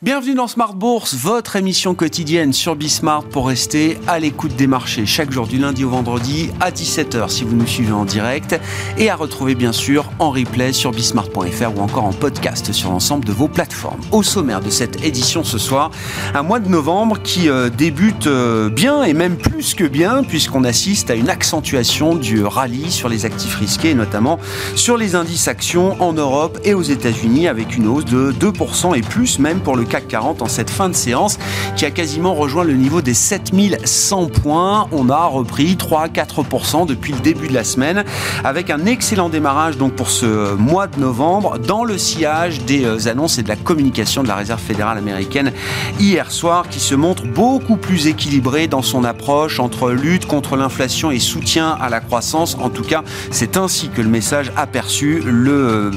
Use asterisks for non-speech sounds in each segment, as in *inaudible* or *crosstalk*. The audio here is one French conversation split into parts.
Bienvenue dans Smart Bourse, votre émission quotidienne sur Bismart pour rester à l'écoute des marchés chaque jour du lundi au vendredi à 17h si vous nous suivez en direct et à retrouver bien sûr en replay sur bismart.fr ou encore en podcast sur l'ensemble de vos plateformes. Au sommaire de cette édition ce soir, un mois de novembre qui euh, débute euh, bien et même plus que bien puisqu'on assiste à une accentuation du rallye sur les actifs risqués notamment sur les indices actions en Europe et aux États-Unis avec une hausse de 2% et plus même pour le CAC 40 en cette fin de séance qui a quasiment rejoint le niveau des 7100 points. On a repris 3-4% depuis le début de la semaine avec un excellent démarrage donc pour ce mois de novembre dans le sillage des euh, annonces et de la communication de la Réserve fédérale américaine hier soir qui se montre beaucoup plus équilibré dans son approche entre lutte contre l'inflation et soutien à la croissance. En tout cas, c'est ainsi que le message a perçu le, euh,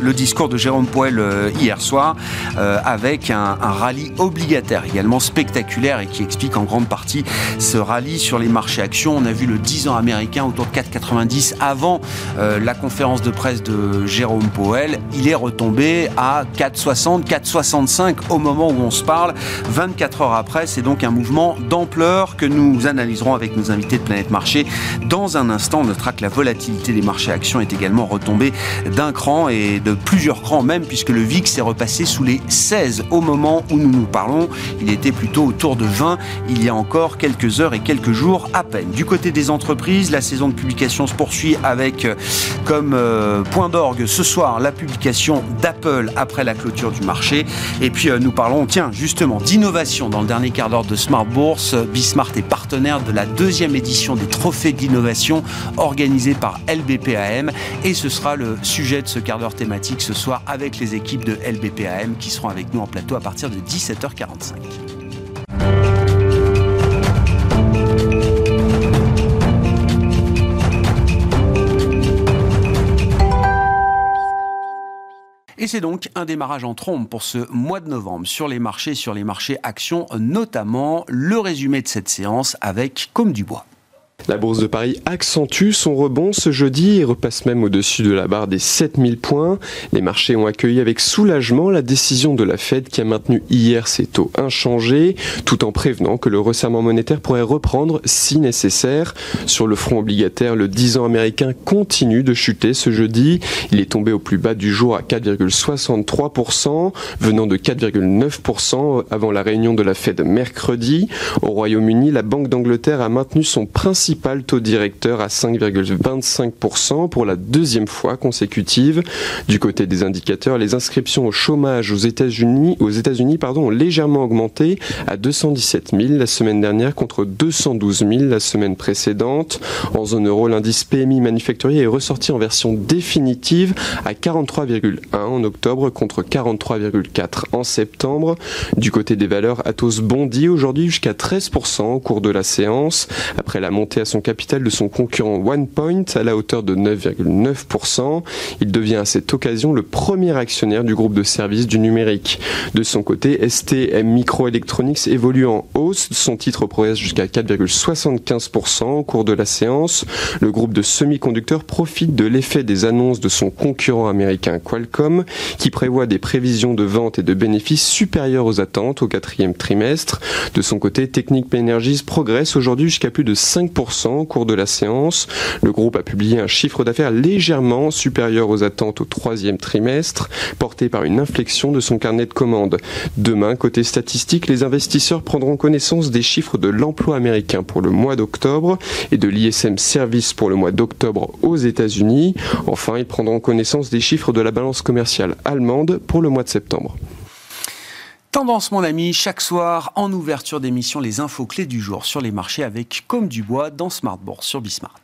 le discours de Jérôme Poel euh, hier soir avec un, rallye obligataire également spectaculaire et qui explique en grande partie ce rallye sur les marchés actions. On a vu le 10 ans américain autour de 4,90 avant euh, la conférence de presse de Jérôme Powell. Il est retombé à 4,60, 4,65 au moment où on se parle. 24 heures après, c'est donc un mouvement d'ampleur que nous analyserons avec nos invités de Planète Marché. Dans un instant, on notera que la volatilité des marchés actions est également retombée d'un cran et de plusieurs crans même puisque le VIX est repassé sous les 16 au moment où nous nous parlons. Il était plutôt autour de 20 il y a encore quelques heures et quelques jours à peine. Du côté des entreprises, la saison de publication se poursuit avec euh, comme euh, point d'orgue ce soir la publication d'Apple après la clôture du marché. Et puis euh, nous parlons, tiens, justement, d'innovation dans le dernier quart d'heure de Smart Bourse. Bismart est partenaire de la deuxième édition des trophées d'innovation organisés par LBPAM. Et ce sera le sujet de ce quart d'heure thématique ce soir avec les équipes de LBPAM qui seront avec nous en plateau à partir de 17h45. Et c'est donc un démarrage en trombe pour ce mois de novembre sur les marchés, sur les marchés actions, notamment le résumé de cette séance avec Comme du Bois. La bourse de Paris accentue son rebond ce jeudi et repasse même au-dessus de la barre des 7000 points. Les marchés ont accueilli avec soulagement la décision de la Fed qui a maintenu hier ses taux inchangés, tout en prévenant que le resserrement monétaire pourrait reprendre si nécessaire. Sur le front obligataire, le 10 ans américain continue de chuter ce jeudi. Il est tombé au plus bas du jour à 4,63%, venant de 4,9% avant la réunion de la Fed mercredi. Au Royaume-Uni, la Banque d'Angleterre a maintenu son principal taux directeur à 5,25% pour la deuxième fois consécutive. Du côté des indicateurs, les inscriptions au chômage aux États-Unis, aux États-Unis, pardon, ont légèrement augmenté à 217 000 la semaine dernière contre 212 000 la semaine précédente. En zone euro, l'indice PMI manufacturier est ressorti en version définitive à 43,1 en octobre contre 43,4 en septembre. Du côté des valeurs, Atos bondit aujourd'hui jusqu'à 13% au cours de la séance après la montée à son capital de son concurrent OnePoint à la hauteur de 9,9%. Il devient à cette occasion le premier actionnaire du groupe de services du numérique. De son côté, STM Microelectronics évolue en hausse. Son titre progresse jusqu'à 4,75% au cours de la séance. Le groupe de semi-conducteurs profite de l'effet des annonces de son concurrent américain Qualcomm, qui prévoit des prévisions de vente et de bénéfices supérieures aux attentes au quatrième trimestre. De son côté, Technic Energies progresse aujourd'hui jusqu'à plus de 5% au cours de la séance. Le groupe a publié un chiffre d'affaires légèrement supérieur aux attentes au troisième trimestre, porté par une inflexion de son carnet de commandes. Demain, côté statistique, les investisseurs prendront connaissance des chiffres de l'emploi américain pour le mois d'octobre et de l'ISM Service pour le mois d'octobre aux États-Unis. Enfin, ils prendront connaissance des chiffres de la balance commerciale allemande pour le mois de septembre. Tendance, mon ami, chaque soir en ouverture d'émission, les infos clés du jour sur les marchés avec Comme du Bois dans Smart Bourse sur Bismart.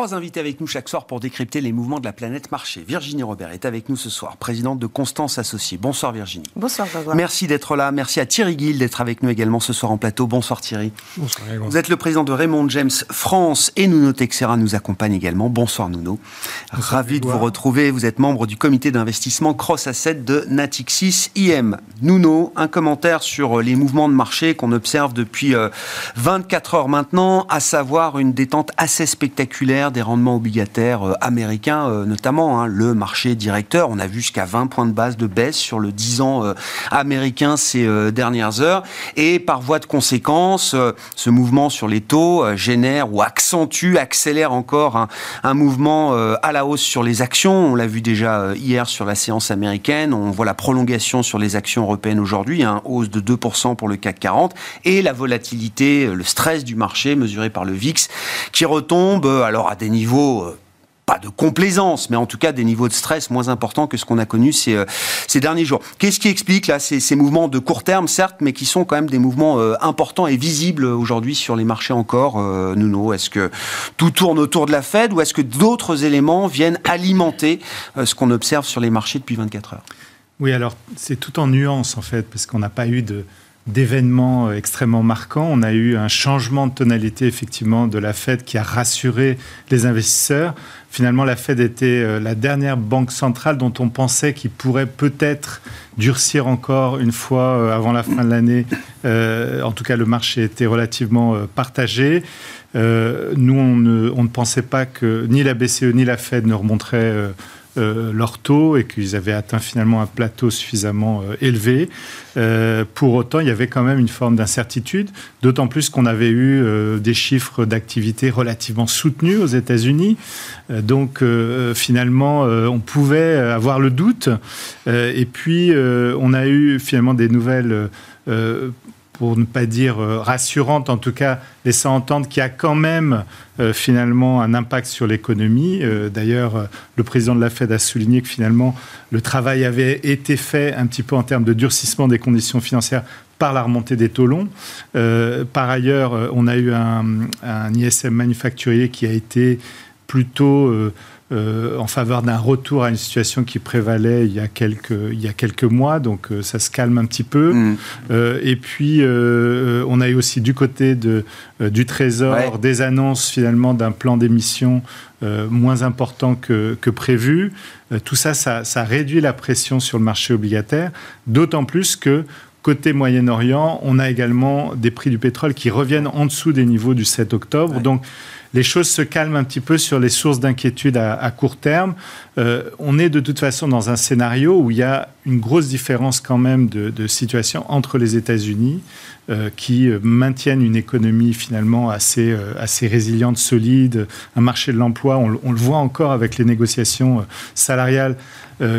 Trois invités avec nous chaque soir pour décrypter les mouvements de la planète marché. Virginie Robert est avec nous ce soir, présidente de Constance Associée. Bonsoir Virginie. Bonsoir Grégoire. Merci d'être là. Merci à Thierry Gill d'être avec nous également ce soir en plateau. Bonsoir Thierry. Bonsoir Vous êtes le président de Raymond James France et Nuno Texera nous accompagne également. Bonsoir Nuno. Ravi de vous retrouver. Vous êtes membre du comité d'investissement Cross Asset de Natixis IM. Nuno, un commentaire sur les mouvements de marché qu'on observe depuis 24 euh, heures maintenant, à savoir une détente assez spectaculaire des rendements obligataires euh, américains, euh, notamment hein, le marché directeur. On a vu jusqu'à 20 points de base de baisse sur le 10 ans euh, américain ces dernières heures. Et par voie de conséquence, ce mouvement sur les taux génère ou accentue, accélère encore un, mouvement à la hausse sur les actions. On l'a vu déjà hier sur la séance américaine. On voit la prolongation sur les actions européennes aujourd'hui, hein, hausse de 2% pour le CAC 40. Et la volatilité, le stress du marché mesuré par le VIX qui retombe alors à des niveaux euh, pas de complaisance, mais en tout cas des niveaux de stress moins importants que ce qu'on a connu ces, euh, ces derniers jours. Qu'est-ce qui explique là ces, ces, mouvements de court terme, certes, mais qui sont quand même des mouvements euh, importants et visibles aujourd'hui sur les marchés encore, Nuno? Est-ce que tout tourne autour de la Fed ou est-ce que d'autres éléments viennent alimenter ce qu'on observe sur les marchés depuis 24 heures? Oui, alors c'est tout en nuance en fait, parce qu'on n'a pas eu de d'événements euh, extrêmement marquants. On a eu un changement de tonalité effectivement de la Fed qui a rassuré les investisseurs. Finalement, la Fed était euh, la dernière banque centrale dont on pensait qu'il pourrait peut-être durcir encore une fois euh, avant la fin de l'année. en tout cas, le marché était relativement partagé. nous, on ne, pensait pas que ni la BCE ni la Fed ne remonteraient leur taux et qu'ils avaient atteint finalement un plateau suffisamment euh, élevé. Euh, pour autant, il y avait quand même une forme d'incertitude, d'autant plus qu'on avait eu des chiffres d'activité relativement soutenus aux États-Unis. donc finalement, on pouvait avoir le doute. et puis, on a eu finalement des nouvelles pour ne pas dire rassurantes, en tout cas laissant entendre qu'il y a quand même euh, finalement un impact sur l'économie. Euh, d'ailleurs, euh, le président de la Fed a souligné que finalement le travail avait été fait un petit peu en termes de durcissement des conditions financières par la remontée des taux longs. par ailleurs, on a eu un, ISM manufacturier qui a été plutôt euh, en faveur d'un retour à une situation qui prévalait il y a quelques, il y a quelques mois, donc euh, ça se calme un petit peu. Mm. Euh, et puis, on a eu aussi du côté de, du Trésor des annonces finalement d'un plan d'émission moins important que, que prévu. tout ça, ça, ça réduit la pression sur le marché obligataire, d'autant plus que Côté Moyen-Orient, on a également des prix du pétrole qui reviennent en dessous des niveaux du 7 octobre. Donc, les choses se calment un petit peu sur les sources d'inquiétude à, court terme. Euh, on est de toute façon dans un scénario où il y a une grosse différence quand même de, situation entre les États-Unis, euh, qui euh, maintiennent une économie finalement assez, assez résiliente, solide, un marché de l'emploi. On, on, le voit encore avec les négociations salariales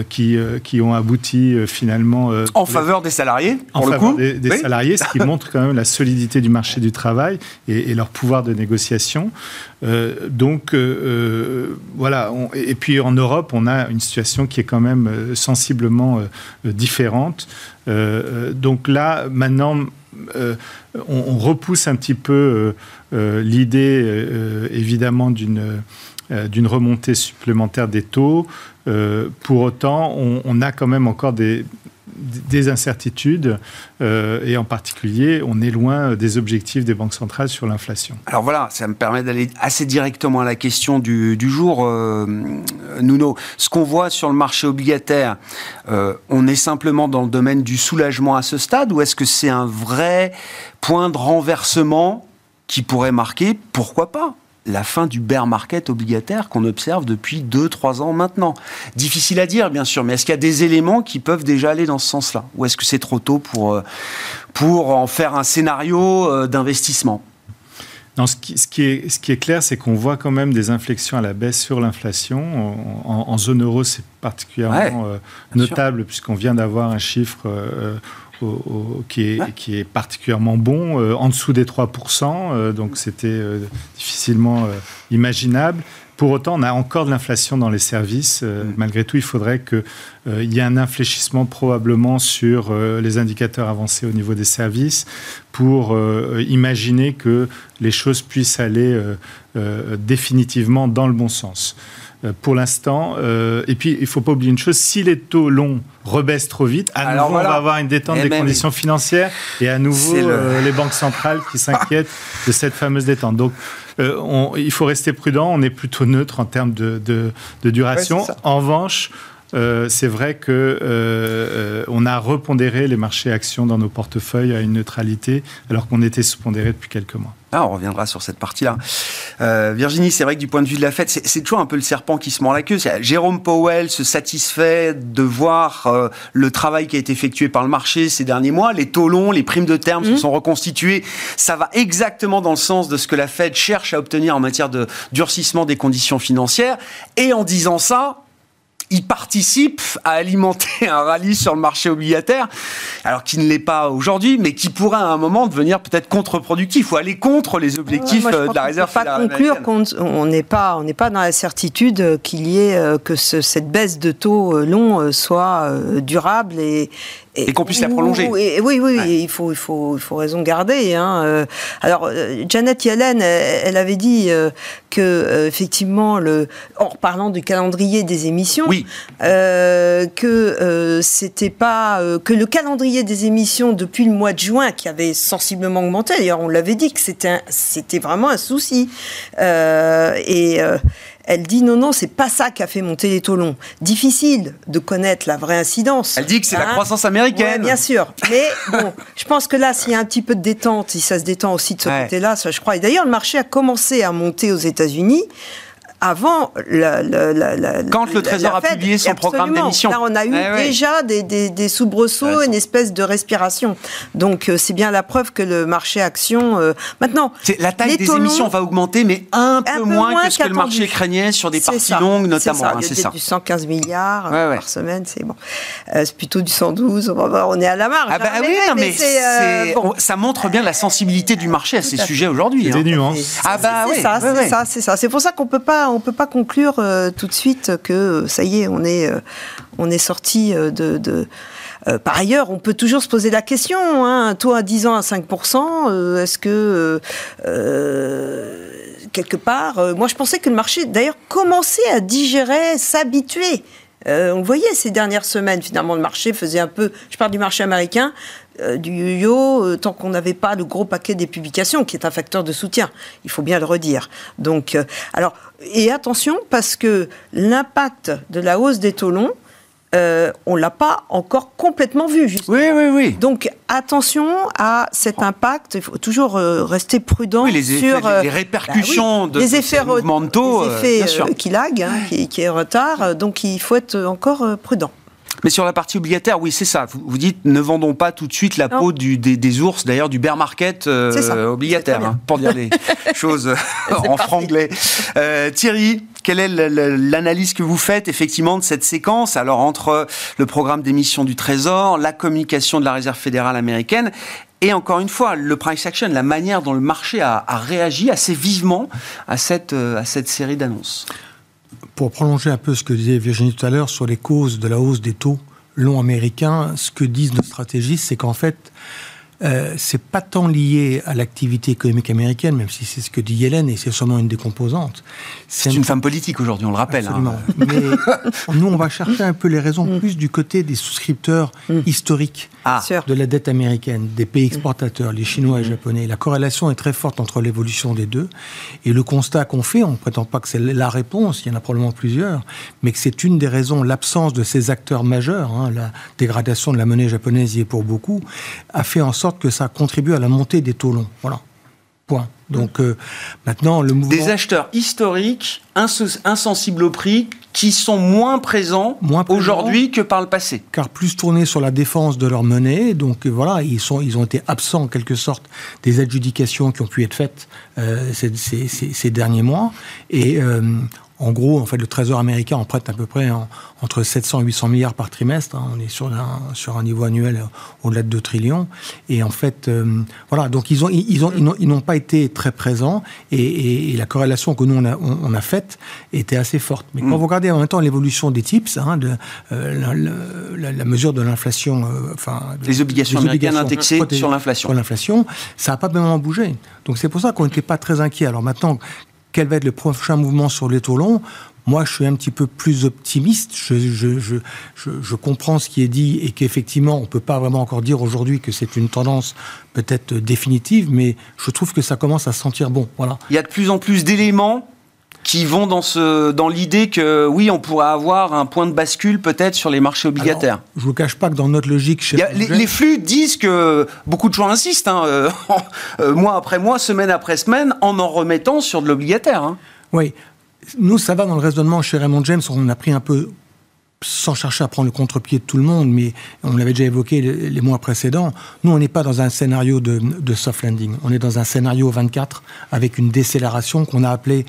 qui, qui ont abouti finalement... en faveur des salariés, En faveur des, salariés, ce qui *laughs* montre quand même la solidité du marché du travail et, leur pouvoir de négociation. Donc, voilà. et puis en Europe, on a une situation qui est quand même sensiblement différente. donc là, maintenant, on, repousse un petit peu l'idée, évidemment, d'une d'une remontée supplémentaire des taux. Euh, pour autant, on, a quand même encore des, des incertitudes euh, et en particulier, on est loin des objectifs des banques centrales sur l'inflation. Alors voilà, ça me permet d'aller assez directement à la question du, jour, euh, Nuno. Ce qu'on voit sur le marché obligataire, on est simplement dans le domaine du soulagement à ce stade ou est-ce que c'est un vrai point de renversement qui pourrait marquer, pourquoi pas, la fin du bear market obligataire qu'on observe depuis 2-3 ans maintenant. Difficile à dire, bien sûr, mais est-ce qu'il y a des éléments qui peuvent déjà aller dans ce sens-là? Ou est-ce que c'est trop tôt pour, euh, pour en faire un scénario euh, d'investissement? Non, ce qui, ce, qui est, ce qui est clair, c'est qu'on voit quand même des inflexions à la baisse sur l'inflation. En, zone euro, c'est particulièrement euh, notable puisqu'on vient d'avoir un chiffre qui, est, qui est particulièrement bon, euh, en dessous des 3%, euh, donc c'était euh, difficilement imaginable. Pour autant, on a encore de l'inflation dans les services. Euh, mm. Malgré tout, il faudrait qu'il euh, y ait un infléchissement probablement sur euh, les indicateurs avancés au niveau des services pour imaginer que les choses puissent aller définitivement dans le bon sens pour l'instant. et puis, il ne faut pas oublier une chose, si les taux longs rebaissent trop vite, à nouveau, on va avoir une détente eh des ben conditions financières et à nouveau, les banques centrales qui s'inquiètent *laughs* de cette fameuse détente. Donc, euh, il faut rester prudent. On est plutôt neutre en termes de, duration. en revanche, euh, c'est vrai que euh, on a repondéré les marchés actions dans nos portefeuilles à une neutralité, alors qu'on était sous-pondéré depuis quelques mois. Ah, on reviendra sur cette partie-là. Euh, Virginie, c'est vrai que du point de vue de la fête, c'est toujours un peu le serpent qui se mord la queue. Jérôme Powell se satisfait de voir euh, le travail qui a été effectué par le marché ces derniers mois. Les taux longs, les primes de terme se mmh. sont reconstituées. Ça va exactement dans le sens de ce que la Fed cherche à obtenir en matière de durcissement des conditions financières. Et en disant ça, il participe à alimenter un rallye sur le marché obligataire, alors qui ne l'est pas aujourd'hui, mais qui pourrait à un moment devenir peut-être contre-productif ou aller contre les objectifs euh, de la réserve fédérale. Pas conclure qu'on n'est pas, on n'est pas dans la certitude qu'il y ait euh, que cette baisse de taux euh, long soit durable et, et, qu'on puisse la prolonger. oui, oui, il, faut, il, faut, il faut raison garder. Hein. Euh, alors, euh, Janet Yellen, elle, avait dit euh, que, effectivement, le, en parlant du calendrier des émissions, oui. que c'était pas que le calendrier des émissions depuis le mois de juin, qui avait sensiblement augmenté. D'ailleurs, on l'avait dit que c'était c'était vraiment un souci. et elle dit non, non, c'est pas ça qui a fait monter les taux longs. Difficile de connaître la vraie incidence. Elle dit que c'est la hein. croissance américaine. bien sûr. Mais bon, *laughs* je pense que là, s'il y a un petit peu de détente, si ça se détend aussi de ce côté-là, ça je crois. Et d'ailleurs, le marché a commencé à monter aux États-Unis avant la, quand le Trésor a publié son programme d'émission. Là, on a eu eh déjà des, des, soubresauts, une espèce de respiration. Donc, euh, c'est bien la preuve que le marché action. Euh, maintenant, la taille des émissions va augmenter, mais un, peu, moins, que ce que le marché craignait sur des parties longues, notamment. C'est ça. Hein, du 115 milliards euh, par semaine, c'est bon. c'est plutôt du 112. On, va on est à la marge. Ah bah hein, oui, mais, ça montre bien la sensibilité du marché à ces sujets aujourd'hui. Des hein. nuances. Ah bah oui, c'est ça, c'est ça. C'est pour ça qu'on peut pas on peut pas conclure euh, tout de suite que euh, ça y est, on est, euh, est sorti de. par ailleurs, on peut toujours se poser la question, hein, un taux à 10 ans à 5%, est-ce que quelque part, moi je pensais que le marché d'ailleurs commençait à digérer, s'habituer on le voyait ces dernières semaines, finalement, le marché faisait un peu, je parle du marché américain, euh, du yo-yo euh, tant qu'on n'avait pas le gros paquet des publications, qui est un facteur de soutien. Il faut bien le redire. Donc, euh, alors, et attention, parce que l'impact de la hausse des taux longs, on l'a pas encore complètement vu. Justement. Oui, oui, oui. Donc attention à cet impact. Il faut toujours rester prudent les sur les répercussions bah de les effets mouvements les effets qui laguent, hein, qui, qui, est retard. Donc il faut être encore prudent. Mais sur la partie obligataire, oui, c'est ça. Vous, dites, ne vendons pas tout de suite la peau du, des, ours, d'ailleurs, du bear market euh, obligataire, hein, pour dire les *laughs* choses en franglais. Euh, Thierry, quelle est l'analyse que vous faites effectivement de cette séquence? Alors entre le programme d'émission du Trésor, la communication de la Réserve fédérale américaine et encore une fois, le price action, la manière dont le marché a, réagi assez vivement à cette, à cette série d'annonces. Pour prolonger un peu ce que disait Virginie tout à l'heure sur les causes de la hausse des taux longs américains, ce que disent nos stratégistes, c'est qu'en fait, euh, c'est pas tant lié à l'activité économique américaine, même si c'est ce que dit Yellen et c'est sûrement une des composantes. C'est une femme politique aujourd'hui, on le rappelle. Hein. Mais *laughs* nous, on va chercher un peu les raisons mm. plus du côté des souscripteurs mm. historiques ah. de la dette américaine, des pays exportateurs, les Chinois et les Japonais. La corrélation est très forte entre l'évolution des deux. Et le constat qu'on fait, on ne prétend pas que c'est la réponse, il y en a probablement plusieurs, mais que c'est une des raisons, l'absence de ces acteurs majeurs, hein, la dégradation de la monnaie japonaise y est pour beaucoup, a fait en sorte que ça contribue à la montée des taux longs. Voilà. Point. Donc euh, maintenant, le mouvement... Des acheteurs historiques, insensibles au prix, qui sont moins présents, aujourd'hui que par le passé. Car plus tournés sur la défense de leur monnaie, donc euh, voilà, ils, sont, ils ont été absents en quelque sorte des adjudications qui ont pu être faites euh, ces, derniers mois. Et en gros, en fait, le Trésor américain en prête à peu près entre 700 et 800 milliards par trimestre. Hein. on est sur un, sur un niveau annuel euh, au-delà de 2 trillions. Et en fait, euh, voilà, donc ils ont, ils ont, ils n'ont pas été très présents et, la corrélation que nous on a, on, a, faite était assez forte. Mais quand mm. vous regardez en même temps l'évolution des TIPS, hein, de, euh, la, mesure de l'inflation, enfin, les obligations américaines indexées sur l'inflation, sur l'inflation, ça n'a pas vraiment bougé. Donc c'est pour ça qu'on n'était pas très inquiet. Alors maintenant, quel va être le prochain mouvement sur longs moi, je suis un petit peu plus optimiste. Je, je, je, je comprends ce qui est dit et qu'effectivement, on ne peut pas vraiment encore dire aujourd'hui que c'est une tendance peut-être définitive, mais je trouve que ça commence à sentir bon. Voilà. Il y a de plus en plus d'éléments qui vont dans, ce, dans l'idée que oui, on pourrait avoir un point de bascule peut-être sur les marchés obligataires. je ne vous cache pas que dans notre logique... Chez les, flux disent que beaucoup de gens insistent, hein, euh, *laughs* euh, mois après mois, semaine après semaine, en en remettant sur de l'obligataire. Hein. Oui, nous, ça va dans le raisonnement chez Raymond James. On a pris un peu, sans chercher à prendre le contre-pied de tout le monde, mais on l'avait déjà évoqué les, mois précédents. Nous, on n'est pas dans un scénario de, de, soft landing. On est dans un scénario 24 avec une décélération qu'on a appelée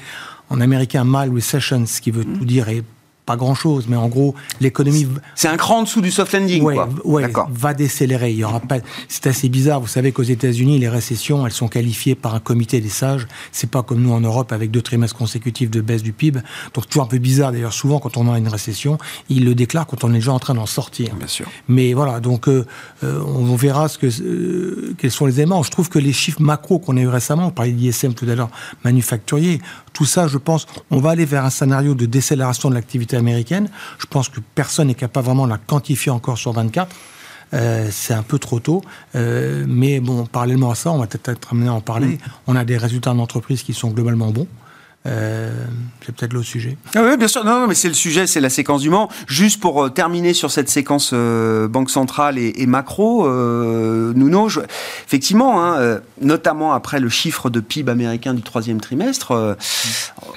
en américain mild recession, ce qui veut tout dire et pas grand-chose, mais en gros, l'économie... C'est un cran en dessous du soft landing, ouais, quoi. va décélérer. Il y aura pas... C'est assez bizarre. Vous savez qu'aux États-Unis, les récessions, elles sont qualifiées par un comité des sages. C'est pas comme nous en Europe avec deux trimestres consécutifs de baisse du PIB. Donc, toujours un peu bizarre. D'ailleurs, souvent, quand on a une récession, ils le déclarent quand on est déjà en train d'en sortir. Bien sûr. Mais voilà, donc, euh, euh, on verra ce que, euh, quels sont les éléments. Je trouve que les chiffres macro qu'on a eu récemment, on parlait d'ISM tout à l'heure, manufacturier, tout ça, je pense, on va aller vers un scénario de décélération de l'activité américaine. Je pense que personne n'est capable vraiment de la quantifier encore sur 24. Euh, c'est un peu trop tôt. Euh, mais bon, parallèlement à ça, on va peut-être être amené à en parler. Mm. On a des résultats d'entreprise qui sont globalement bons. Euh, c'est peut-être le sujet. Ah oui, bien sûr. Non, mais c'est le sujet, c'est la séquence du moment. Juste pour euh, terminer sur cette séquence euh, banque centrale et, macro, euh, Nuno, effectivement, hein, notamment après le chiffre de PIB américain du troisième trimestre,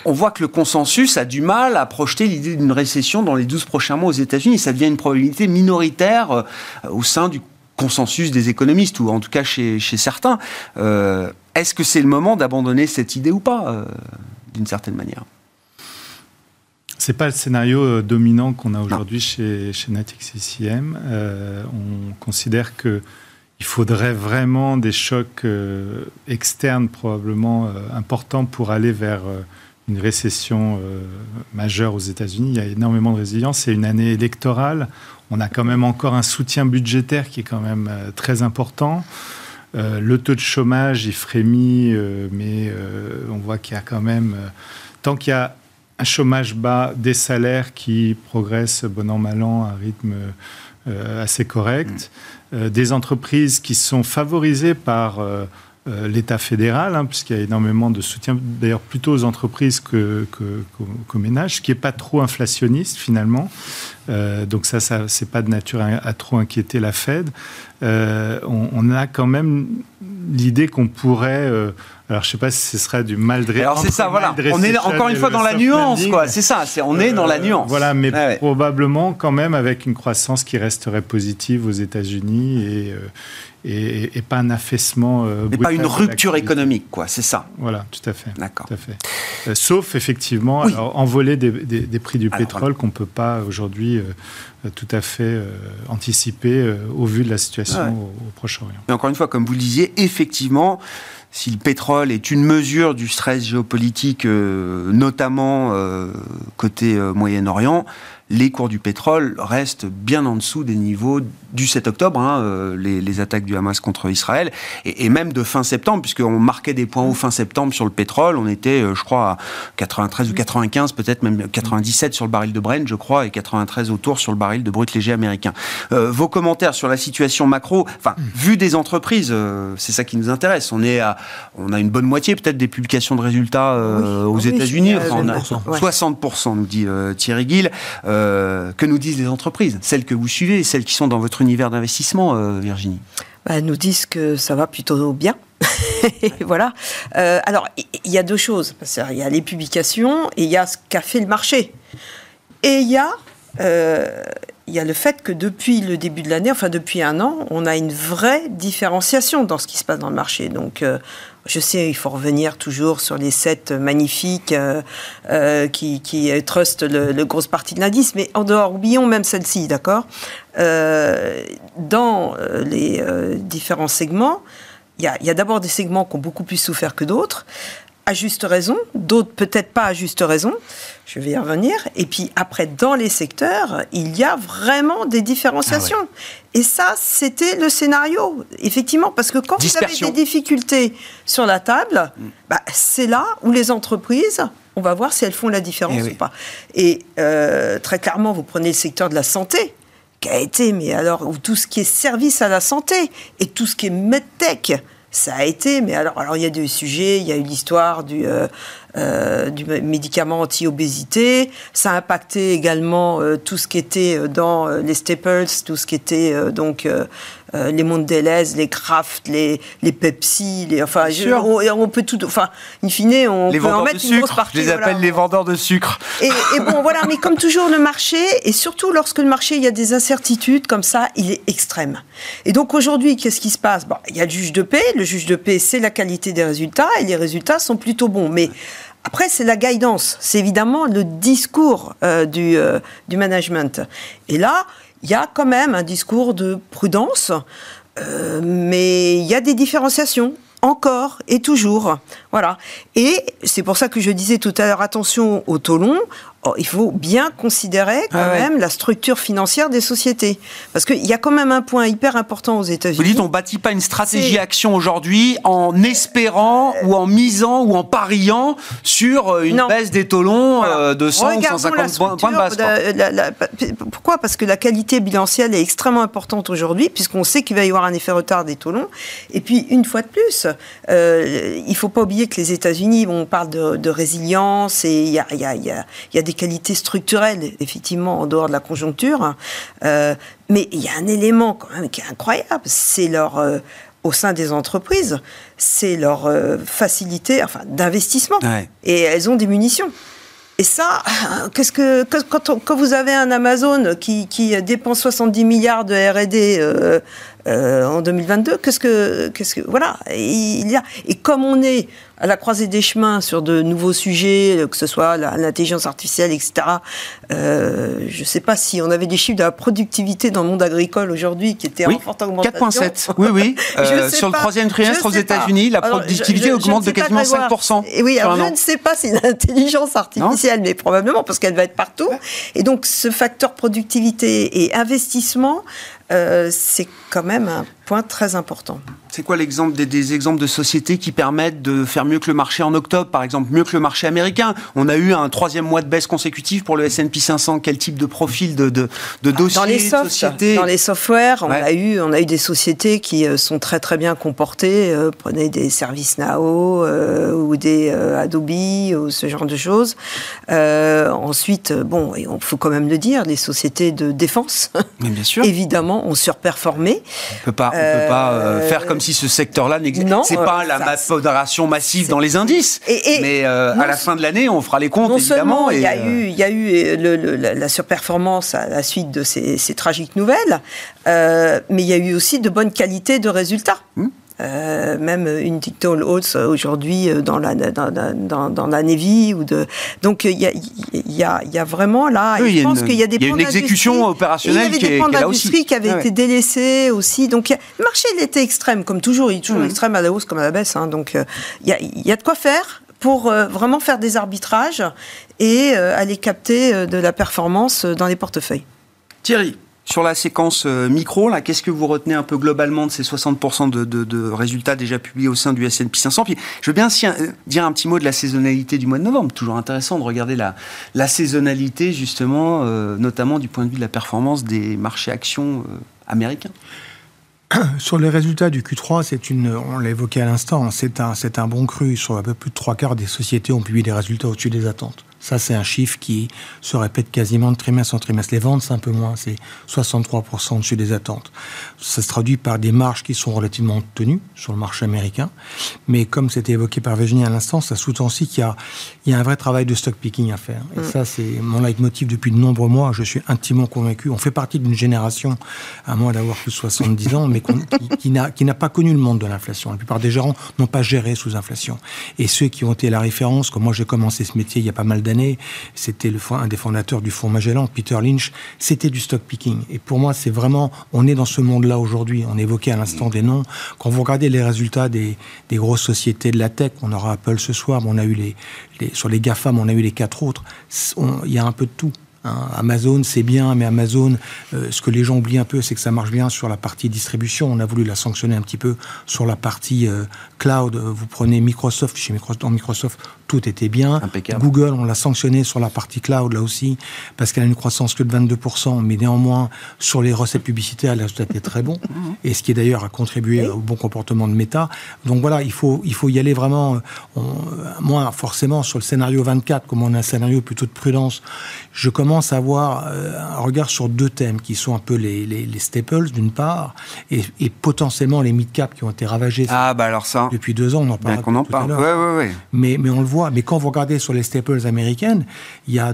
on voit que le consensus a du mal à projeter l'idée d'une récession dans les 12 prochains mois aux États-Unis. Ça devient une probabilité minoritaire au sein du consensus des économistes, ou en tout cas chez certains. Est-ce que c'est le moment d'abandonner cette idée ou pas d'une certaine manière. C'est pas le scénario euh, dominant qu'on a aujourd'hui chez, chez Natix CCM. Euh, on considère que il faudrait vraiment des chocs euh, externes probablement importants pour aller vers une récession majeure aux États-Unis. Il y a énormément de résilience. C'est une année électorale. On a quand même encore un soutien budgétaire qui est quand même très important. Euh, le taux de chômage, il frémit, euh, mais euh, on voit qu'il y a quand même, tant qu'il y a un chômage bas, des salaires qui progressent bon an, mal an, à un rythme assez correct, mm. des entreprises qui sont favorisées par euh, l'État fédéral, hein, puisqu'il y a énormément de soutien, d'ailleurs plutôt aux entreprises qu'aux que, ménages, qui n'est pas trop inflationniste finalement. Euh, donc ça, ça c'est pas de nature à, trop inquiéter la Fed. Euh, on, a quand même l'idée qu'on pourrait alors, je sais pas si ce serait du mal dressé. Alors, c'est ça, voilà. On est encore une fois dans la nuance, quoi. C'est ça, c'est, on est dans la nuance. Voilà, mais probablement quand même avec une croissance qui resterait positive aux États-Unis et, et, pas un affaissement. Euh, Mais pas une rupture économique, quoi, c'est ça. Voilà, tout à fait. D'accord. Euh, sauf effectivement envoler des, prix du pétrole qu'on ne peut pas aujourd'hui euh, tout à fait anticiper au vu de la situation au, Proche-Orient. Mais encore une fois, comme vous le disiez, effectivement, si le pétrole est une mesure du stress géopolitique, notamment côté Moyen-Orient, les cours du pétrole restent bien en dessous des niveaux du 7 octobre, hein, euh, les, attaques du Hamas contre Israël, et, même de fin septembre, puisqu'on marquait des points hauts fin septembre sur le pétrole. On était, euh, je crois, à 93 ou 95, peut-être même 97 sur le baril de Brent, je crois, et 93 autour sur le baril de brut léger américain. Euh, vos commentaires sur la situation macro, enfin, vu des entreprises, c'est ça qui nous intéresse. On est à, on a une bonne moitié peut-être des publications de résultats aux États-Unis. Enfin, 60%, nous dit Thierry Gill. Que nous disent les entreprises, celles que vous suivez, celles qui sont dans votre univers d'investissement, euh, Virginie? Bah, Nous disent que ça va plutôt bien. *laughs* voilà. Euh, alors, il y a deux choses. Il y a les publications et il y a ce qu'a fait le marché. Et il y a euh, il y a le fait que depuis le début de l'année, enfin depuis un an, on a une vraie différenciation dans ce qui se passe dans le marché. Donc, euh, je sais, il faut revenir toujours sur les sept magnifiques euh, euh, qui, qui trustent le, le grosse partie de l'indice, mais en dehors, oublions même celle-ci, d'accord? Dans les différents segments, il y a, y a d'abord des segments qui ont beaucoup plus souffert que d'autres à juste raison, d'autres peut-être pas à juste raison. Je vais y revenir. Et puis après, dans les secteurs, il y a vraiment des différenciations. Ah Et ça, c'était le scénario, effectivement, parce que quand vous avez des difficultés sur la table, mm. bah, c'est là où les entreprises, on va voir si elles font la différence eh ou pas. Et euh, très clairement, vous prenez le secteur de la santé qui a été, mais alors, tout ce qui est service à la santé et tout ce qui est medtech, ça a été, mais alors, alors il y a des sujets, il y a eu l'histoire du, euh, euh, du médicament anti-obésité, ça a impacté également euh, tout ce qui était dans les staples, tout ce qui était donc euh, les Mondelez, les Kraft, les, les Pepsi, les, enfin, on, peut tout, enfin, in fine, on peut en mettre une grosse partie. Je les appelle les vendeurs de sucre. Et, bon, voilà, mais comme toujours, le marché, et surtout lorsque le marché, il y a des incertitudes comme ça, il est extrême. Et donc aujourd'hui, qu'est-ce qui se passe? Bon, Il y a le juge de paix. Le juge de paix, c'est la qualité des résultats, et les résultats sont plutôt bons. Mais après, c'est la guidance, c'est évidemment le discours euh, du, euh, du management. Et là, il y a quand même un discours de prudence, euh, mais il y a des différenciations encore et toujours. Voilà. Et c'est pour ça que je disais tout à l'heure, attention au taux long. Oh, il faut bien considérer quand ah même la structure financière des sociétés. Parce qu'il y a quand même un point hyper important aux États-Unis. Vous dites, on ne bâtit pas une stratégie action aujourd'hui en espérant ou en misant ou en pariant sur euh, une baisse des taux longs euh, de 100 ou 150 points de base. pourquoi? Parce que la qualité bilancielle est extrêmement importante aujourd'hui, puisqu'on sait qu'il va y avoir un effet retard des taux longs. Et puis, une fois de plus, euh, il ne faut pas oublier que les États-Unis, on parle de, résilience et il y a, y, a, y a des qualités structurelles, effectivement, en dehors de la conjoncture. Euh, mais il y a un élément quand même qui est incroyable, c'est leur euh, au sein des entreprises, c'est leur euh, facilité, enfin, d'investissement. Et elles ont des munitions. Et ça, qu'est-ce que, quand, quand, vous avez un Amazon qui, qui dépense 70 milliards de R&D en 2022, qu'est-ce que, qu'est-ce que, voilà, il y a. Et comme on est à la croisée des chemins sur de nouveaux sujets, que ce soit l'intelligence artificielle, etc. Euh, je ne sais pas si on avait des chiffres de la productivité dans le monde agricole aujourd'hui qui étaient en forte augmentation. 4,7. Oui, oui. *laughs* Euh, sur le troisième trimestre aux États-Unis, la productivité augmente de quasiment 5%. Et oui, alors je ne sais pas si l'intelligence artificielle, mais probablement parce qu'elle va être partout. Et donc, ce facteur productivité et investissement, euh, c'est quand même point très important. C'est quoi l'exemple des, exemples de sociétés qui permettent de faire mieux que le marché en octobre, par exemple, mieux que le marché américain? On a eu un troisième mois de baisse consécutive pour le S&P 500. Quel type de profil de, de, de dossiers, dans les sociétés Dans les softwares, on, a eu, on a eu des sociétés qui euh, sont très très bien comportées. Euh, prenez des services Nao euh, ou des Adobe ou ce genre de choses. ensuite, bon, il faut quand même le dire, les sociétés de défense, bien sûr. *laughs* évidemment, ont surperformé. On peut pas, on peut pas faire comme si ce secteur-là n'existe. C'est pas euh, la modération massive dans les indices. mais euh, à la fin de l'année, on fera les comptes, non évidemment. Il y, a eu, il y a eu la surperformance à la suite de ces, tragiques nouvelles, euh, mais il y a eu aussi de bonnes qualités de résultats. Hmm. Euh, même une TikTok Oats aujourd'hui euh, dans la dans, dans, dans, la Navy ou de donc il y a il y a, y a vraiment là je pense qu'il y a des il y a une exécution opérationnelle qui, est, d'industrie qui avait été délaissés aussi. Donc le marché il était extrême comme toujours il est toujours mmh. extrême à la hausse comme à la baisse hein, donc euh, il y, a, y a de quoi faire pour vraiment faire des arbitrages et aller capter de la performance dans les portefeuilles. Thierry sur la séquence euh, micro, là, qu'est-ce que vous retenez un peu globalement de ces 60% de, résultats déjà publiés au sein du S&P 500 Puis, je veux bien euh, dire un petit mot de la saisonnalité du mois de novembre. Toujours intéressant de regarder la, saisonnalité, justement, euh, notamment du point de vue de la performance des marchés actions américains. *coughs* Sur les résultats du Q3, c'est une, on l'a évoqué à l'instant, c'est un, c'est un bon cru. Sur un peu plus de trois quarts des sociétés ont publié des résultats au-dessus des attentes. Ça, c'est un chiffre qui se répète quasiment de trimestre en trimestre. Les ventes, c'est un peu moins, c'est 63% au-dessus des attentes. Ça se traduit par des marges qui sont relativement tenues sur le marché américain. Mais comme c'était évoqué par Virginie à l'instant, ça sous-tend aussi qu'il y a, il y a un vrai travail de stock picking à faire. Et mm. ça, c'est mon leitmotiv depuis de nombreux mois. Je suis intimement convaincu. On fait partie d'une génération, à moins d'avoir plus de 70 ans, mais qui, qui n'a pas connu le monde de l'inflation. La plupart des gérants n'ont pas géré sous inflation. Et ceux qui ont été la référence, comme moi j'ai commencé ce métier il y a pas mal d'années, c'était le, un des fondateurs du Fonds Magellan, Peter Lynch. C'était du stock picking. Et pour moi, c'est vraiment, on est dans ce monde-là aujourd'hui. On évoquait à l'instant des noms. Quand vous regardez les résultats des, grosses sociétés de la tech, on aura Apple ce soir, mais on a eu les, sur les GAFAM, on a eu les quatre autres. Il y a un peu de tout. Hein. Amazon, c'est bien, mais Amazon, euh, ce que les gens oublient un peu, c'est que ça marche bien sur la partie distribution. On a voulu la sanctionner un petit peu sur la partie euh, cloud. Vous prenez Microsoft, chez Microsoft, dans Microsoft, tout était bien. Google, on l'a sanctionné sur la partie cloud, là aussi, parce qu'elle a une croissance que de 22%, mais néanmoins, sur les recettes publicitaires, le résultat était très bon. *laughs* Et ce qui, d'ailleurs, a contribué au bon comportement de Meta. Donc voilà, il faut, il faut y aller vraiment, euh, moi, forcément, sur le scénario 24, comme on a un scénario plutôt de prudence, je commence à avoir euh, un regard sur deux thèmes qui sont un peu les, les, staples, d'une part, et, potentiellement les mid-cap qui ont été ravagés ah, bah alors ça. depuis deux ans. On en parle. en parle. Ouais, ouais, ouais. Mais, mais on le voit mais quand vous regardez sur les staples américaines, il y a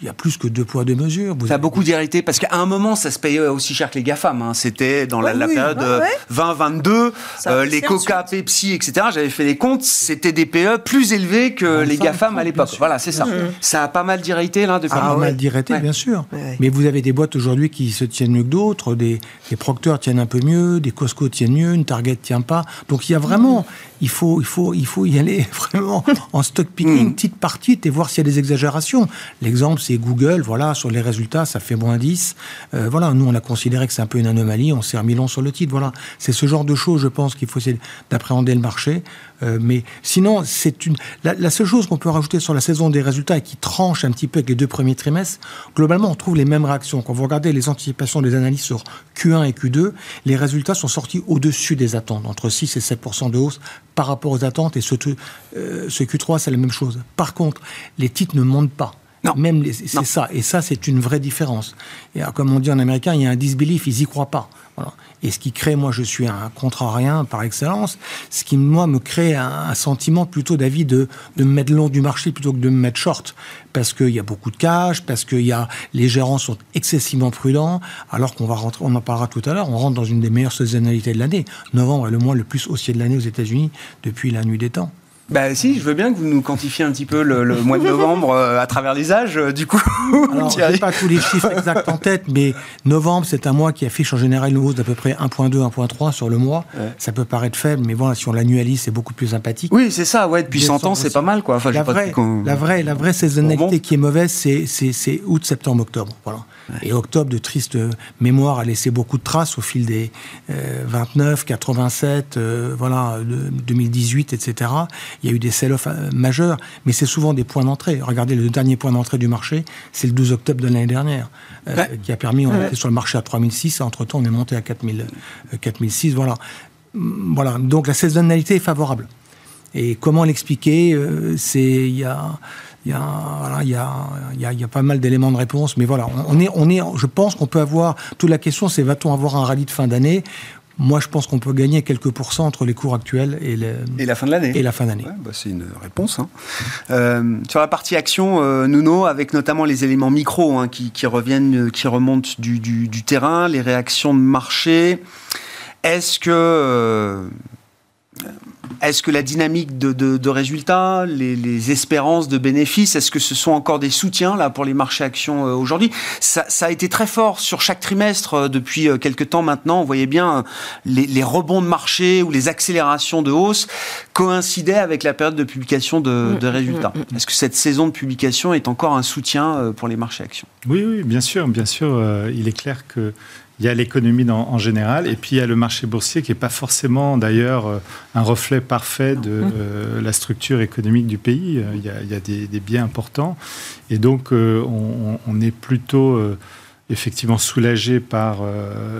il y a plus que deux poids, deux mesures. Vous ça a beaucoup d'irrité parce qu'à un moment, ça se payait aussi cher que les GAFAM. Hein. C'était dans la, période 20-22, euh, les Coca, Pepsi, etc. J'avais fait les comptes, c'était des PE plus élevés que les GAFAM à l'époque. Voilà, c'est ça. Ça a pas mal d'irrité là depuis. Ah, pas mal d'irrité, bien sûr. Mais vous avez des boîtes aujourd'hui qui se tiennent mieux que d'autres. Des, des Procter tiennent un peu mieux, des Costco tiennent mieux, une Target tient pas. Donc il y a vraiment, il faut, il faut, il faut y aller *laughs* vraiment en stock picking, mm. petite partie, et voir s'il y a des exagérations. C'est Google. Voilà, sur les résultats, ça fait moins 10. Euh, voilà, nous, on a considéré que c'est un peu une anomalie. On s'est remis long sur le titre. Voilà, c'est ce genre de choses, je pense, qu'il faut essayer d'appréhender le marché. Euh, mais sinon, c'est une la, seule chose qu'on peut rajouter sur la saison des résultats et qui tranche un petit peu avec les deux premiers trimestres. Globalement, on trouve les mêmes réactions. Quand vous regardez les anticipations des analystes sur Q1 et Q2, les résultats sont sortis au-dessus des attentes, entre 6 et 7 de hausse par rapport aux attentes. Et ce, euh, ce Q3, c'est la même chose. Par contre, les titres ne montent pas. Même c'est ça. Et ça, c'est une vraie différence. Et comme on dit en américain, il y a un disbelief, ils y croient pas. Et ce qui crée, moi, je suis un contrarien par excellence, ce qui, moi, me crée un, sentiment plutôt d'avis de, de me mettre long du marché plutôt que de me mettre short. Parce qu'il y a beaucoup de cash, parce que y a, les gérants sont excessivement prudents, alors qu'on va rentrer, on en parlera tout à l'heure, on rentre dans une des meilleures saisonnalités de l'année. Novembre est le mois le plus haussier de l'année aux États-Unis depuis la nuit des temps. Bah si, je veux bien que vous nous quantifiez un petit peu le, mois de novembre euh, à travers les âges, euh, du coup. Alors, je n'ai pas tous les chiffres exacts en tête, mais novembre, c'est un mois qui affiche en général une hausse d'à peu près 1.2, 1.3 sur le mois. Ça peut paraître faible, mais voilà, si on l'annualise, c'est beaucoup plus sympathique. Oui, c'est ça, ouais, depuis 100 ans, c'est pas mal, quoi. Enfin, la, vraie, la, vraie, la vraie saisonnalité qui est mauvaise, c'est août, septembre, octobre. Voilà. Et octobre, de triste mémoire, a laissé beaucoup de traces au fil des 29, 87, euh, voilà, 2018, etc. Il y a eu des sell-off euh, majeurs, mais c'est souvent des points d'entrée. Regardez, le dernier point d'entrée du marché, c'est le 12 octobre de l'année dernière, euh, qui a permis, on était sur le marché à 3006, entre-temps on est monté à 4000, 4006, voilà. Voilà, donc la saisonnalité est favorable. Et comment l'expliquer? C'est il y a il y a, voilà, il y a, il y a, il y a pas mal d'éléments de réponse, mais voilà, on est, on est, je pense qu'on peut avoir. Toute la question, c'est va-t-on avoir un rallye de fin d'année? Moi, je pense qu'on peut gagner quelques pourcents entre les cours actuels et, et la fin de l'année. Et la fin d'année. bah c'est une réponse. Hein. Euh, sur la partie action, euh, Nuno, avec notamment les éléments micro hein, qui, qui, reviennent, qui remontent du, du, du, terrain, les réactions de marché. Est-ce que euh, est-ce que la dynamique de, résultats, les, espérances de bénéfices, est-ce que ce sont encore des soutiens là pour les marchés actions euh, aujourd'hui? Ça, a été très fort sur chaque trimestre euh, depuis euh, quelques temps maintenant. On voyait bien les, rebonds de marché ou les accélérations de hausse coïncidaient avec la période de publication de, mm, mm, résultats. Mm, est-ce que cette saison de publication est encore un soutien pour les marchés actions? Oui, oui, bien sûr, bien sûr. il est clair que il y a l'économie en général, et puis il y a le marché boursier qui n'est pas forcément d'ailleurs euh, un reflet parfait de euh, la structure économique du pays. Il y a, il y a des, des, biais importants, et donc euh, on, on, est plutôt effectivement soulagé par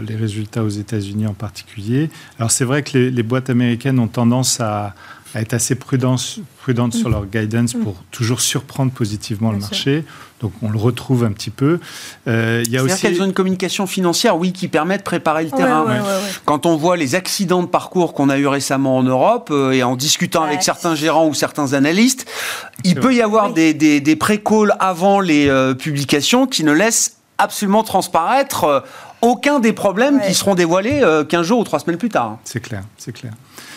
les résultats aux États-Unis en particulier. Alors c'est vrai que les, les, boîtes américaines ont tendance à, à être assez prudentes, prudentes sur leur guidance pour toujours surprendre positivement le marché. Donc on le retrouve un petit peu. Euh, il y a aussi qu'elles ont une communication financière, oui, qui permet de préparer le terrain. Quand on voit les accidents de parcours qu'on a eu récemment en Europe euh, et en discutant avec certains gérants ou certains analystes, il peut y avoir des, des, des pré-calls avant les euh, publications qui ne laissent absolument transparaître euh, aucun des problèmes qui seront dévoilés 15 jours ou 3 semaines plus tard. C'est clair, c'est clair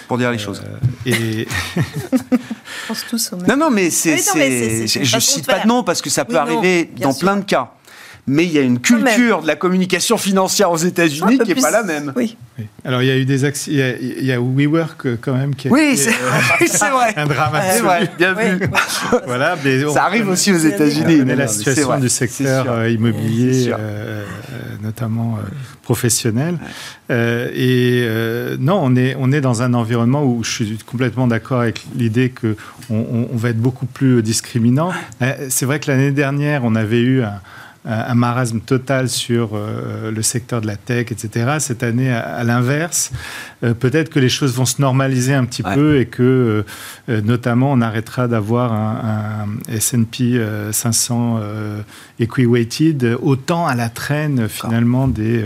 pour dire les choses. Et... *laughs* pense tous au même. Non, non, mais c'est. je cite pas de nom parce que ça peut arriver dans plein de cas mais il y a une culture de la communication financière aux États-Unis qui n'est pas la même. Oui. Alors il y a eu des accidents, il, y a WeWork euh, quand même qui a oui, c'est euh, vrai. *laughs* un drame absolu. bien vu. *laughs* voilà, ça arrive aussi aux États-Unis. On la situation du secteur euh, immobilier, notamment professionnel. et non, on est, on est dans un environnement où je suis complètement d'accord avec l'idée qu'on on, va être beaucoup plus discriminant. C'est vrai que l'année dernière, on avait eu un un marasme total sur euh, le secteur de la tech, etc. Cette année, à, l'inverse, euh, peut-être que les choses vont se normaliser un petit peu et que, euh, notamment, on arrêtera d'avoir un, un S&P 500 equi-weighted autant à la traîne finalement des